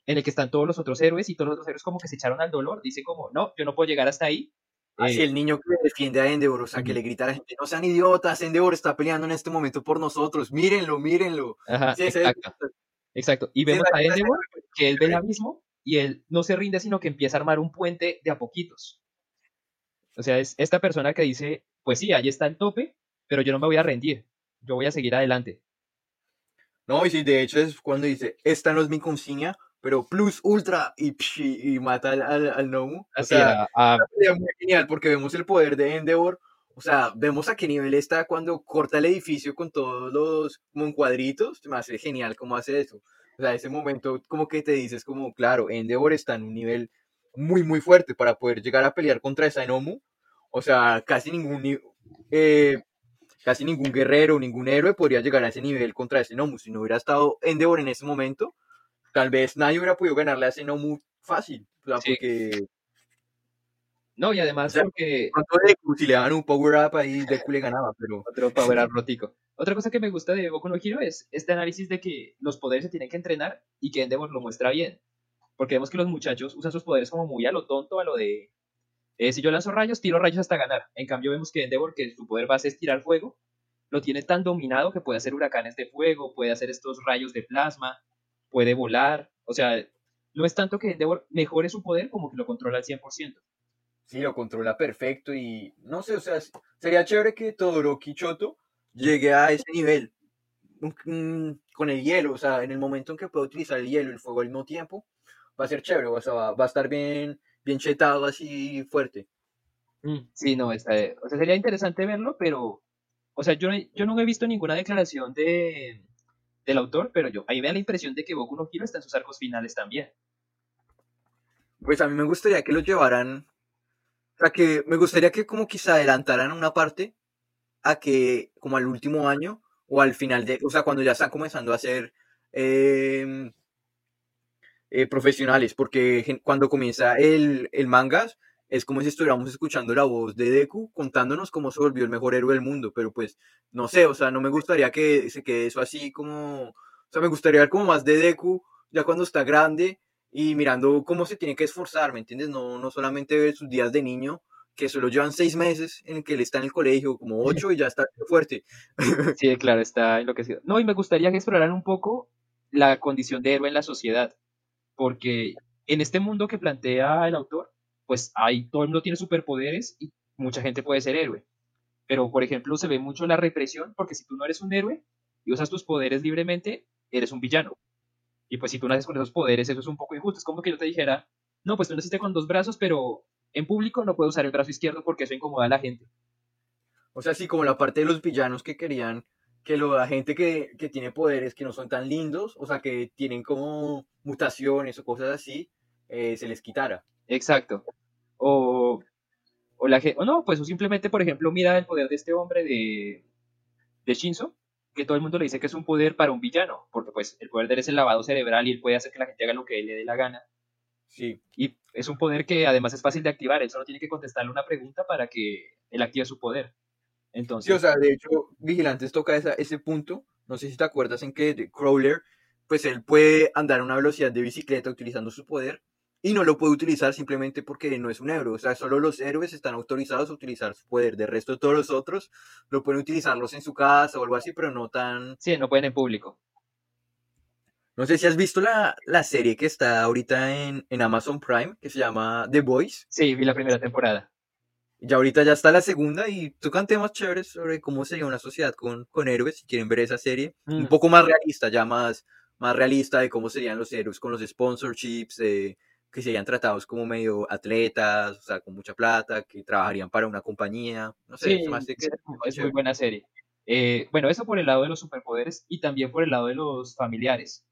en el que están todos los otros héroes y todos los otros héroes como que se echaron al dolor, dicen como, no, yo no puedo llegar hasta ahí, Así eh, el niño que defiende a Endeavor, o sea, que le grita a la gente, no sean idiotas, Endeavor está peleando en este momento por nosotros, mírenlo, mírenlo. Ajá, exacto. exacto. Y vemos a Endeavor que él ve el mismo y él no se rinde, sino que empieza a armar un puente de a poquitos. O sea, es esta persona que dice, pues sí, ahí está el tope, pero yo no me voy a rendir, yo voy a seguir adelante. No, y sí, de hecho es cuando dice, esta no es mi consigna, pero plus ultra y, y mata al, al, Nomu. O sea, es muy genial porque vemos el poder de Endeavor. O sea, vemos a qué nivel está cuando corta el edificio con todos los como cuadritos. Me hace genial cómo hace eso. O sea, ese momento como que te dices como, claro, Endeavor está en un nivel muy, muy fuerte para poder llegar a pelear contra esa Nomu. O sea, casi ningún, eh, casi ningún guerrero, ningún héroe podría llegar a ese nivel contra ese Nomu. Si no hubiera estado Endeavor en ese momento, tal vez nadie hubiera podido ganarle a ese no muy fácil. O sea, porque. No, y además porque. si le daban un power up ahí, Deku le ganaba, pero. Otro power up rotico. Otra cosa que me gusta de Boku no Hero es este análisis de que los poderes se tienen que entrenar y que Endeavor lo muestra bien. Porque vemos que los muchachos usan sus poderes como muy a lo tonto, a lo de. Eh, si yo lanzo rayos, tiro rayos hasta ganar. En cambio, vemos que Endeavor, que su poder base es tirar fuego, lo tiene tan dominado que puede hacer huracanes de fuego, puede hacer estos rayos de plasma, puede volar. O sea, no es tanto que Endeavor mejore su poder como que lo controla al 100%. Sí, lo controla perfecto y no sé, o sea, sería chévere que Todoroki Choto llegue a ese nivel con el hielo, o sea, en el momento en que pueda utilizar el hielo y el fuego al mismo tiempo, va a ser chévere, o sea, va, a estar bien, bien chetado así fuerte. Mm, sí, no, está, o sea, sería interesante verlo, pero, o sea, yo, yo no he visto ninguna declaración de, del autor, pero yo, ahí me da la impresión de que Boku no Hero está en sus arcos finales también. Pues a mí me gustaría que lo llevaran, o sea, que me gustaría que como quizá adelantaran una parte a que, como al último año, o al final de, o sea, cuando ya están comenzando a ser em, eh, profesionales, porque cuando comienza el, el mangas, es como si estuviéramos escuchando la voz de Deku contándonos cómo se volvió el mejor héroe del mundo, pero pues no sé, o sea, no me gustaría que se quede eso así como, o sea, me gustaría ver como más de Deku ya cuando está grande y mirando cómo se tiene que esforzar, ¿me entiendes? No, no solamente ver sus días de niño, que solo llevan seis meses en que él está en el colegio, como ocho, y ya está fuerte. Sí, claro, está enloquecido. No, y me gustaría que exploraran un poco la condición de héroe en la sociedad, porque en este mundo que plantea el autor, pues ahí todo el mundo tiene superpoderes y mucha gente puede ser héroe. Pero, por ejemplo, se ve mucho la represión, porque si tú no eres un héroe y usas tus poderes libremente, eres un villano. Y pues si tú naces con esos poderes, eso es un poco injusto. Es como que yo te dijera, no, pues tú naciste con dos brazos, pero en público no puedo usar el brazo izquierdo porque eso incomoda a la gente. O sea, sí, como la parte de los villanos que querían que la gente que, tiene poderes que no son tan lindos, o sea, que tienen como mutaciones o cosas así, eh, se les quitara. Exacto. O, o, la, o no, pues o simplemente, por ejemplo, mira el poder de este hombre de, de Shinzo, que todo el mundo le dice que es un poder para un villano, porque pues el poder de él es el lavado cerebral y él puede hacer que la gente haga lo que él le dé la gana. Sí. Y es un poder que además es fácil de activar, él solo tiene que contestarle una pregunta para que él active su poder. Entonces, sí, o sea, de hecho, Vigilantes toca ese punto, no sé si te acuerdas en que Crawler, pues él puede andar a una velocidad de bicicleta utilizando su poder, y no lo puede utilizar simplemente porque no es un héroe. O sea, solo los héroes están autorizados a utilizar su poder. De resto, todos los otros lo pueden utilizarlos en su casa o algo así, pero no tan. Sí, no pueden en público. No sé si has visto la, serie que está ahorita en, en, Amazon Prime, que se llama The Boys. Sí, vi la primera temporada. Ya ahorita ya está la segunda y tocan temas chéveres sobre cómo sería una sociedad con, con héroes, si quieren ver esa serie. Un mm. poco más realista, ya más, más realista de cómo serían los héroes con los sponsorships, que serían tratados como medio atletas, o sea, con mucha plata, que trabajarían para una compañía. No sé, es, más de que es muy buena serie. Eh, bueno, eso por el lado de los superpoderes y también por el lado de los familiares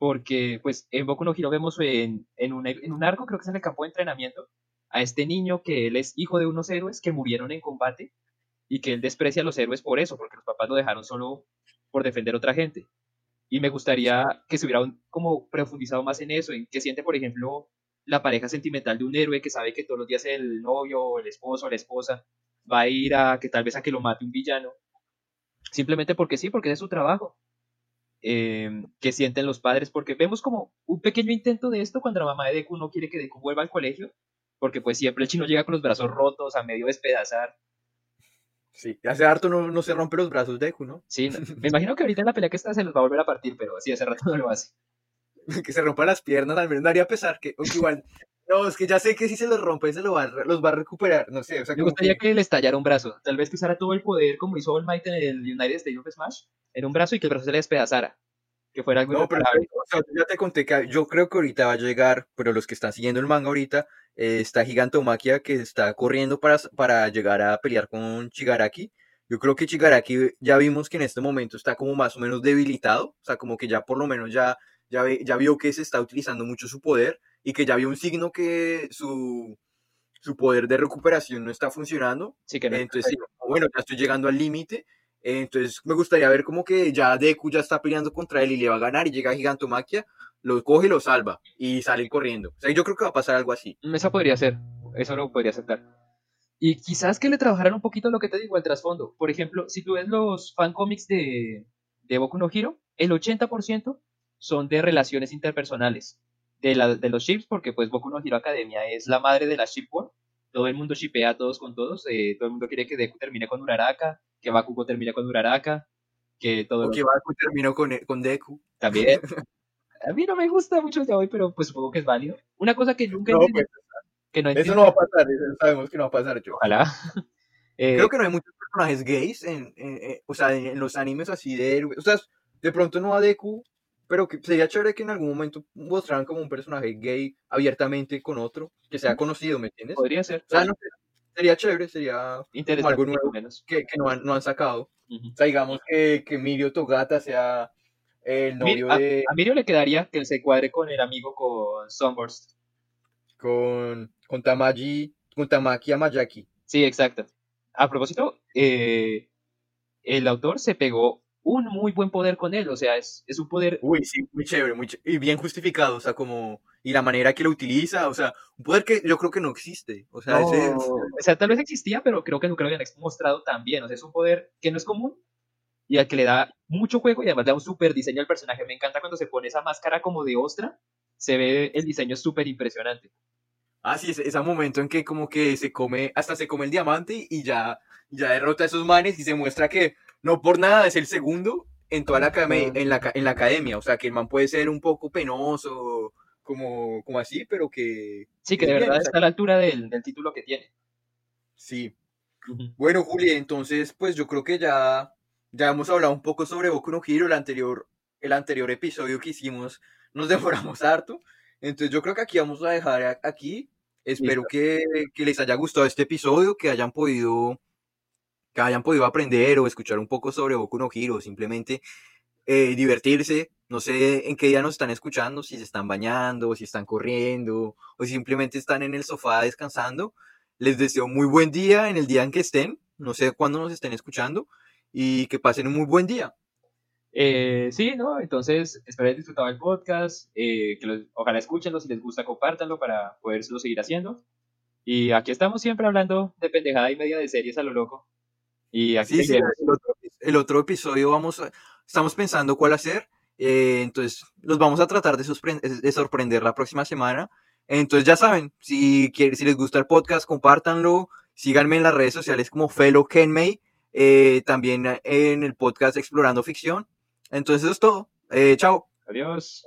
porque pues en Boku no Hero vemos en, en, un, en un arco, creo que es en el campo de entrenamiento, a este niño que él es hijo de unos héroes que murieron en combate y que él desprecia a los héroes por eso, porque los papás lo dejaron solo por defender a otra gente. Y me gustaría que se hubiera como profundizado más en eso, en que siente, por ejemplo, la pareja sentimental de un héroe que sabe que todos los días el novio, el esposo, la esposa va a ir a que tal vez a que lo mate un villano, simplemente porque sí, porque es su trabajo. Em, que sienten los padres, porque vemos como un pequeño intento de esto cuando la mamá de Deku no quiere que Deku vuelva al colegio, porque pues siempre el chino llega con los brazos rotos, a medio despedazar. Sí, hace harto no, no se rompe los brazos Deku, ¿no? Sí, me imagino que ahorita en la pelea que está se los va a volver a partir, pero así hace rato no lo hace. que se rompan las piernas, al menos daría pesar, que igual no, es que ya sé que si se los rompe, se lo va, los va a recuperar. No sé, o sea, Me gustaría que... le estallara un brazo. Tal vez que usara todo el poder, como hizo All Might en el United States of Smash, en un brazo y que el brazo se le despedazara. Que fuera algo. No, pero ya te conté que yo creo que ahorita va a llegar, pero los que están siguiendo el manga ahorita, eh, está Gigantomaquia que está corriendo para, para llegar a pelear con Chigaraki. Yo creo que Chigaraki ya vimos que en este momento está como más o menos debilitado, o sea, como que ya por lo menos ya, ya, ya vio que se está utilizando mucho su poder y que ya vio un signo que su, su poder de recuperación no está funcionando. Sí, que Entonces, bueno, ya estoy llegando al límite. Entonces, me gustaría ver como que ya Deku ya está peleando contra él y le va a ganar y llega Gigantomaquia, lo coge y lo salva y sale corriendo. O sea, yo creo que va a pasar algo así. Esa podría ser, eso lo podría aceptar. Y quizás que le trabajaran un poquito lo que te digo al trasfondo. Por ejemplo, si tú ves los fan cómics de, de Boku no Hero, el 80% son de relaciones interpersonales de, la, de los ships, porque pues Boku no Hero Academia es la madre de la Ship World, todo el mundo shipea a todos con todos. eh, todo el mundo quiere que Deku termine con Uraraka, que Bakugo termine con Uraraka, que todo O que Baku terminó con, con Deku. también. A mí no me gusta mucho el de hoy, pero pues supongo que es válido. Una cosa que nunca No, entendí, pues, que no eso no va a pasar, eso sabemos que no va a pasar, yo. ojalá. Eh, Creo que no hay muchos personajes gays en, en- en- o sea, en, en los animes así de héroes. O sea, de pronto no a Deku, pero que sería chévere que en algún momento mostraran como un personaje gay abiertamente con otro, que sea conocido, ¿me entiendes? O podría ser sea, no sería chévere, sería interesante, algo nuevo. menos. que, que no, han, no han sacado. O sea, digamos que, que Mirio Togata sea el novio a, de... a Mirio le quedaría que se cuadre con el amigo con Sunburst. con, con Tamaji, con Tamaki Amayaki. Sí, exacto. A propósito, eh, el autor se pegó un muy buen poder con él, o sea, es, es un poder Uy, sí, muy chévere, muy ché- y bien justificado, o sea, como, y la manera que lo utiliza, o sea, un poder que yo creo que no existe, o sea, No, ese, o sea, tal vez existía, pero creo que nunca lo habían mostrado tan bien. O sea, es un poder que no es común y al que le da mucho juego y además le da un súper diseño al personaje. Me encanta cuando se pone esa máscara como de ostra. Se ve el diseño súper impresionante. ah, sí, ese, ese momento en que como que se come, hasta se come el diamante y ya, ya derrota a esos manes y se muestra que no por nada es el segundo en toda la, academia, en la, en la academia, o sea, que el man puede ser un poco penoso, como, como así, pero que, Sí, que de Bien, verdad exacto. está a la altura del, del título que tiene. sí, Bueno, Juli, entonces, pues yo creo que ya, ya hemos hablado un poco sobre Boku no Hero, el anterior, el anterior episodio que hicimos, nos demoramos harto. Entonces yo creo que aquí vamos a dejar aquí. Espero que, que les haya gustado este episodio, que hayan podido, que hayan podido aprender o escuchar un poco sobre Boku no Hero, simplemente eh, divertirse. No sé en qué día nos están escuchando, si se están bañando, si están corriendo, o si simplemente están en el sofá descansando. Les deseo muy buen día en el día en que estén. No sé cuándo nos estén escuchando. Y que pasen un muy buen día. Eh, sí, ¿no? Entonces, espero hayan disfrutado el podcast. eh, ojalá escúchenlo. Si les gusta, compártanlo para poderlo seguir haciendo. Y aquí estamos siempre hablando de pendejada y media de series a lo loco. Y aquí Sí, el, otro, el otro episodio vamos a- estamos pensando cuál hacer. eh, entonces, los vamos a tratar de, sorpre- de sorprender la próxima semana. Entonces, ya saben, si, quieren, si les gusta el podcast, compártanlo. Síganme en las redes sociales como Fellow Kenmay. eh, también en el podcast Explorando Ficción. Entonces, eso es todo. Eh, chao. Adiós.